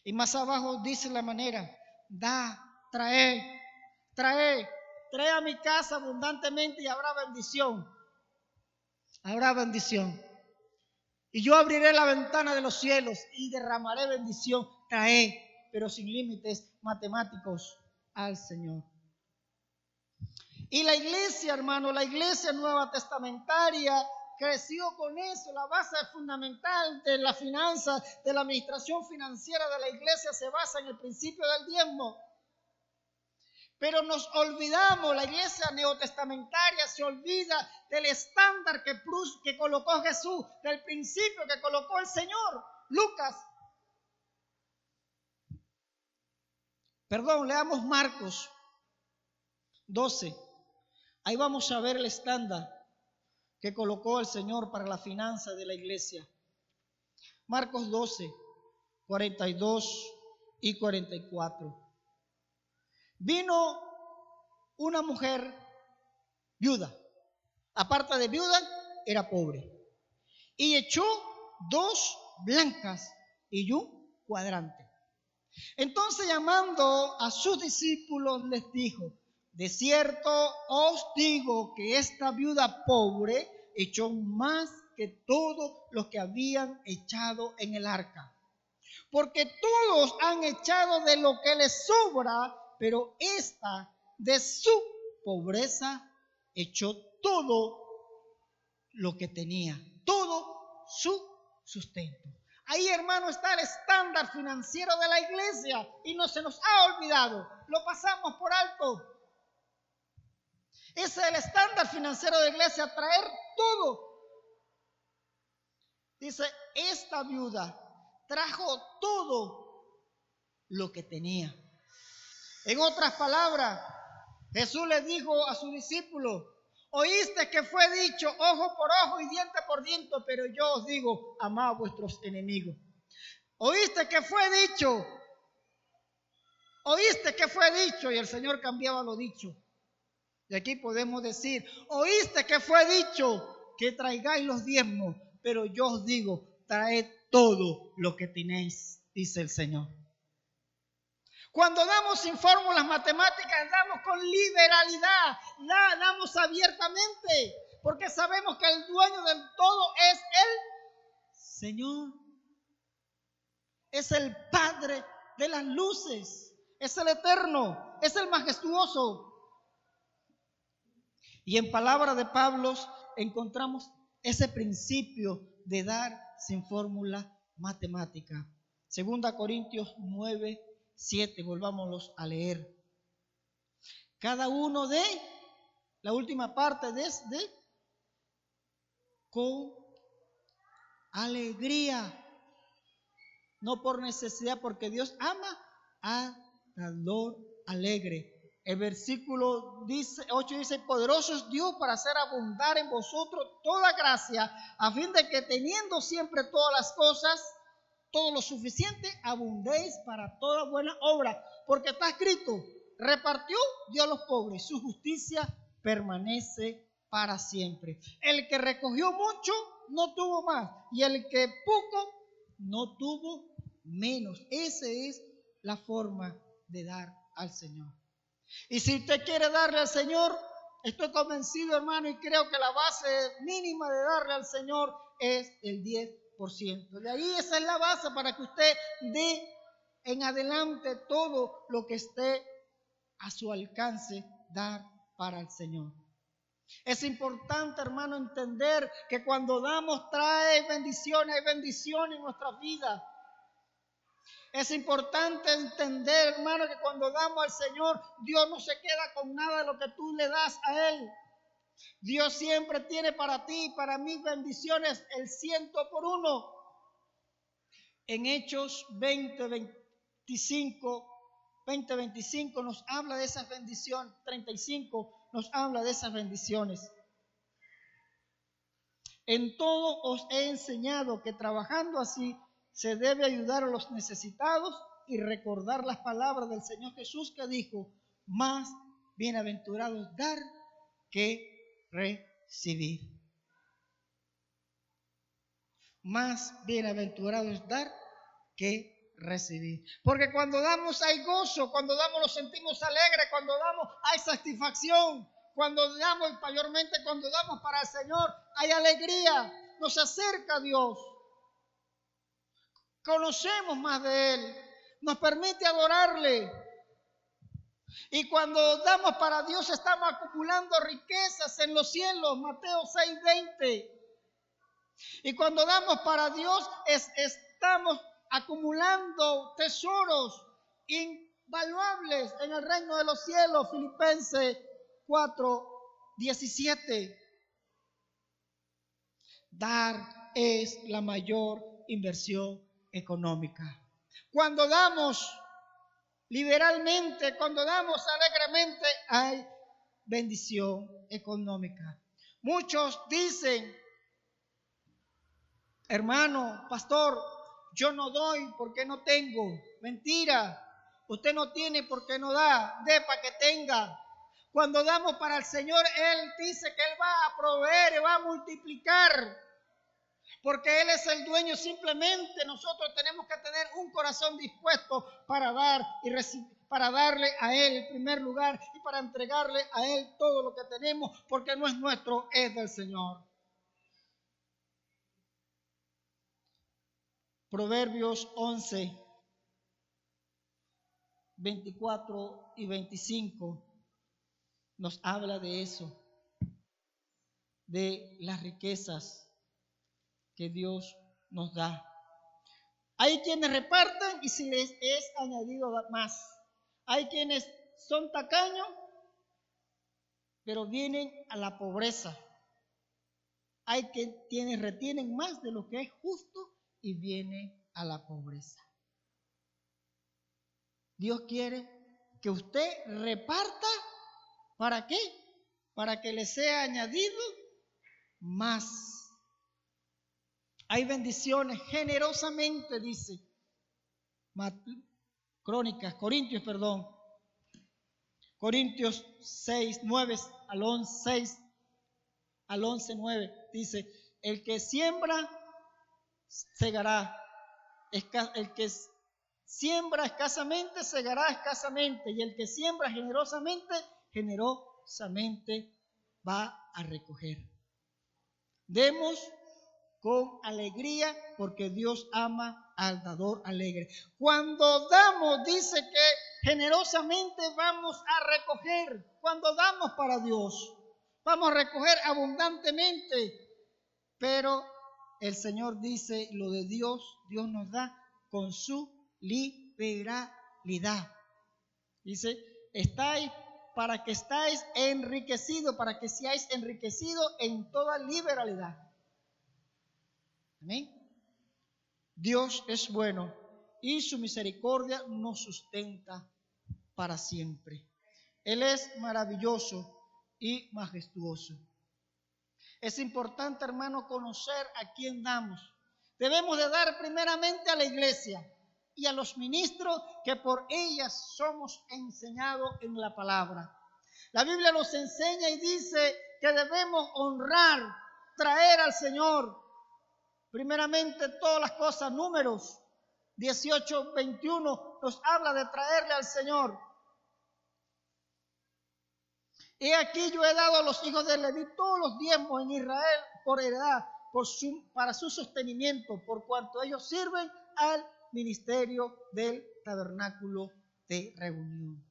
Y más abajo dice la manera, da, trae, trae, trae a mi casa abundantemente y habrá bendición. Habrá bendición. Y yo abriré la ventana de los cielos y derramaré bendición. Trae, pero sin límites matemáticos al Señor. Y la iglesia, hermano, la iglesia nueva testamentaria creció con eso. La base fundamental de la finanza, de la administración financiera de la iglesia se basa en el principio del diezmo. Pero nos olvidamos, la iglesia neotestamentaria se olvida del estándar que, colocó Jesús, del principio que colocó el Señor. Lucas. Perdón, leamos Marcos 12. Ahí vamos a ver el estándar que colocó el Señor para la finanza de la iglesia. Marcos 12, 42 y 44. Vino una mujer viuda. Aparte de viuda, era pobre. Y echó dos blancas y un cuadrante. Entonces llamando a sus discípulos les dijo, de cierto os digo que esta viuda pobre echó más que todos los que habían echado en el arca. Porque todos han echado de lo que les sobra, pero esta de su pobreza echó todo lo que tenía, todo su sustento. Ahí, hermano, está el estándar financiero de la iglesia y no se nos ha olvidado. Lo pasamos por alto. Ese es el estándar financiero de la iglesia, traer todo. Dice, esta viuda trajo todo lo que tenía. En otras palabras, Jesús le dijo a su discípulo, oíste que fue dicho ojo por ojo y diente por diente, pero yo os digo, amad a vuestros enemigos. Oíste que fue dicho, oíste que fue dicho y el Señor cambiaba lo dicho. Y aquí podemos decir, oíste que fue dicho que traigáis los diezmos, pero yo os digo, traed todo lo que tenéis, dice el Señor. Cuando damos sin fórmulas matemáticas, damos con liberalidad, damos abiertamente, porque sabemos que el dueño del todo es el Señor. Es el Padre de las luces, es el eterno, es el majestuoso. Y en palabra de Pablo encontramos ese principio de dar sin fórmula matemática. Segunda Corintios 9, 7, volvámoslos a leer. Cada uno de, la última parte de, de con alegría, no por necesidad, porque Dios ama a dador alegre. El versículo dice, 8 dice, poderoso es Dios para hacer abundar en vosotros toda gracia, a fin de que teniendo siempre todas las cosas, todo lo suficiente, abundéis para toda buena obra, porque está escrito, repartió Dios a los pobres, su justicia permanece para siempre. El que recogió mucho no tuvo más, y el que poco no tuvo menos. Esa es la forma de dar al Señor. Y si usted quiere darle al Señor, estoy convencido, hermano, y creo que la base mínima de darle al Señor es el 10 de ahí esa es la base para que usted dé en adelante todo lo que esté a su alcance dar para el Señor. Es importante, hermano, entender que cuando damos trae bendiciones, hay bendiciones en nuestra vida. Es importante entender, hermano, que cuando damos al Señor, Dios no se queda con nada de lo que tú le das a Él. Dios siempre tiene para ti y para mí bendiciones el ciento por uno. En Hechos 20, 25, 20, 25 nos habla de esas bendiciones, 35 nos habla de esas bendiciones. En todo os he enseñado que trabajando así se debe ayudar a los necesitados y recordar las palabras del Señor Jesús que dijo, más bienaventurados dar que recibir. Más bienaventurado es dar que recibir. Porque cuando damos hay gozo, cuando damos nos sentimos alegres, cuando damos hay satisfacción, cuando damos mayormente, cuando damos para el Señor hay alegría, nos acerca a Dios. Conocemos más de Él, nos permite adorarle, y cuando damos para Dios estamos acumulando riquezas en los cielos, Mateo 6:20. Y cuando damos para Dios estamos acumulando tesoros invaluables en el reino de los cielos, Filipenses 4:17. Dar es la mayor inversión económica. Cuando damos liberalmente, cuando damos alegremente, hay bendición económica. Muchos dicen, hermano, pastor, yo no doy porque no tengo. Mentira, Usted no tiene porque no da, dé para que tenga. Cuando damos para el Señor, Él dice que Él va a proveer va a multiplicar. Porque Él es el dueño, simplemente nosotros tenemos que tener un corazón dispuesto para dar y recibir, para darle a Él el primer lugar y para entregarle a Él todo lo que tenemos, porque no es nuestro, es del Señor. Proverbios 11, 24 y 25 nos habla de eso, de las riquezas que Dios nos da. Hay quienes reparten y si les es añadido más. Hay quienes son tacaños, pero vienen a la pobreza. Hay quienes retienen más de lo que es justo y vienen a la pobreza. Dios quiere que usted reparta ¿Para qué? Para que le sea añadido más. Hay bendiciones generosamente, dice Crónicas, Corintios, perdón. Corintios 6, 9 al 11, 6 al 11, 9 dice, el que siembra, segará. El que siembra escasamente, segará escasamente. Y el que siembra generosamente, generosamente va a recoger. Demos con alegría porque Dios ama al dador alegre. Cuando damos, dice que generosamente vamos a recoger. Cuando damos para Dios, vamos a recoger abundantemente. Pero el Señor dice, lo de Dios, Dios nos da con su liberalidad. Dice, estáis para que estáis enriquecidos, para que seáis enriquecidos en toda liberalidad. Amén. Dios es bueno y su misericordia nos sustenta para siempre. Él es maravilloso y majestuoso. Es importante, hermano, conocer a quién damos. Debemos de dar primeramente a la iglesia y a los ministros que por ellas somos enseñados en la palabra. La Biblia nos enseña y dice que debemos honrar, traer al Señor, primeramente todas las cosas, números 18, 21 nos habla de traerle al Señor. Y aquí yo he dado a los hijos de Leví todos los diezmos en Israel por heredad, por su, para su sostenimiento, por cuanto ellos sirven al ministerio del tabernáculo de reunión.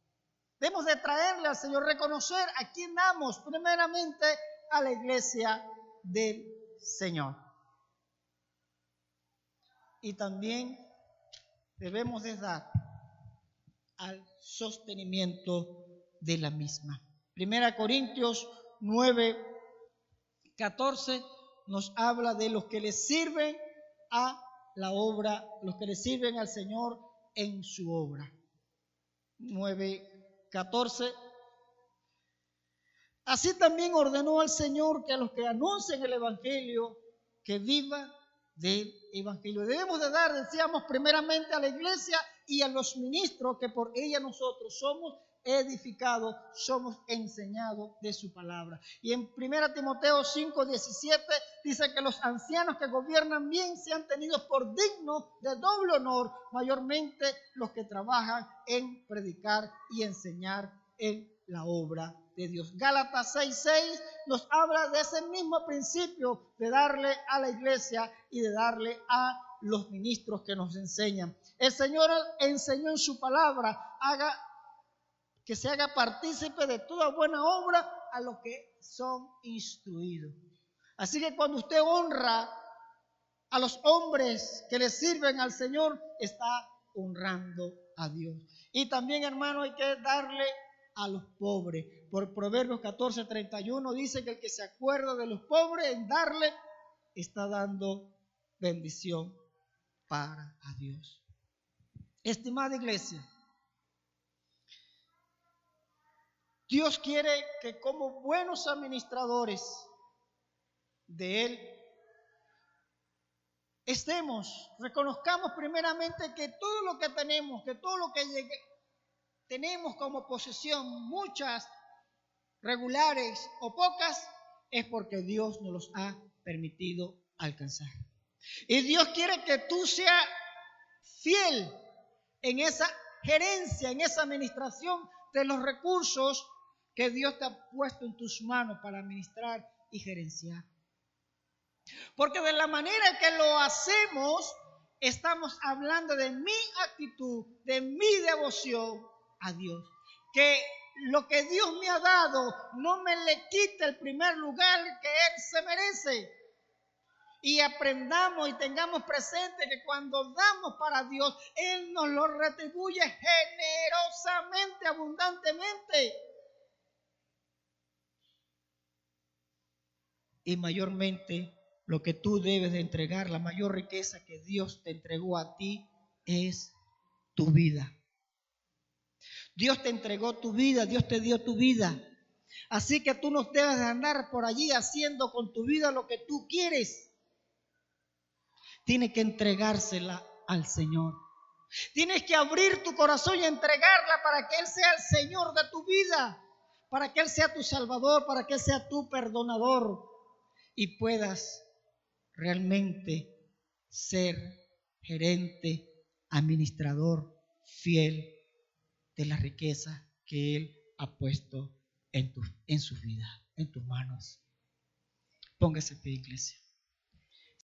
Debemos de traerle al Señor, reconocer a quién damos, primeramente a la iglesia del Señor. Y también debemos de dar al sostenimiento de la misma. Primera Corintios 9, 14 nos habla de los que le sirven a la obra, los que le sirven al Señor en su obra. 9, 14. Así también ordenó al Señor que a los que anuncien el Evangelio, que vivan del Evangelio. Debemos de dar, decíamos, primeramente a la iglesia y a los ministros que por ella nosotros somos edificado, somos enseñados de su palabra. Y en 1 Timoteo 5, 17 dice que los ancianos que gobiernan bien sean tenidos por dignos de doble honor, mayormente los que trabajan en predicar y enseñar en la obra de Dios. Gálatas 6:6 nos habla de ese mismo principio de darle a la iglesia y de darle a los ministros que nos enseñan. El Señor enseñó en su palabra, haga que se haga partícipe de toda buena obra a los que son instruidos. Así que cuando usted honra a los hombres que le sirven al Señor, está honrando a Dios. Y también, hermano, hay que darle a los pobres. Por Proverbios 14, 31 dice que el que se acuerda de los pobres en darle, está dando bendición para a Dios. Estimada iglesia, Dios quiere que como buenos administradores de Él estemos, reconozcamos primeramente que todo lo que tenemos, que todo lo que tenemos como posesión muchas regulares o pocas, es porque Dios nos los ha permitido alcanzar. Y Dios quiere que tú seas fiel en esa gerencia, en esa administración de los recursos que Dios te ha puesto en tus manos para administrar y gerenciar. Porque de la manera que lo hacemos, estamos hablando de mi actitud, de mi devoción a Dios. Que lo que Dios me ha dado no me le quite el primer lugar que Él se merece. Y aprendamos y tengamos presente que cuando damos para Dios, Él nos lo retribuye generosamente, abundantemente. Y mayormente lo que tú debes de entregar, la mayor riqueza que Dios te entregó a ti es tu vida. Dios te entregó tu vida, Dios te dio tu vida. Así que tú no debes de andar por allí haciendo con tu vida lo que tú quieres. Tienes que entregársela al Señor. Tienes que abrir tu corazón y entregarla para que Él sea el Señor de tu vida, para que Él sea tu Salvador, para que Él sea tu perdonador y puedas realmente ser gerente, administrador, fiel de la riqueza que Él ha puesto en, tu, en su vida, en tus manos. Póngase pie, iglesia.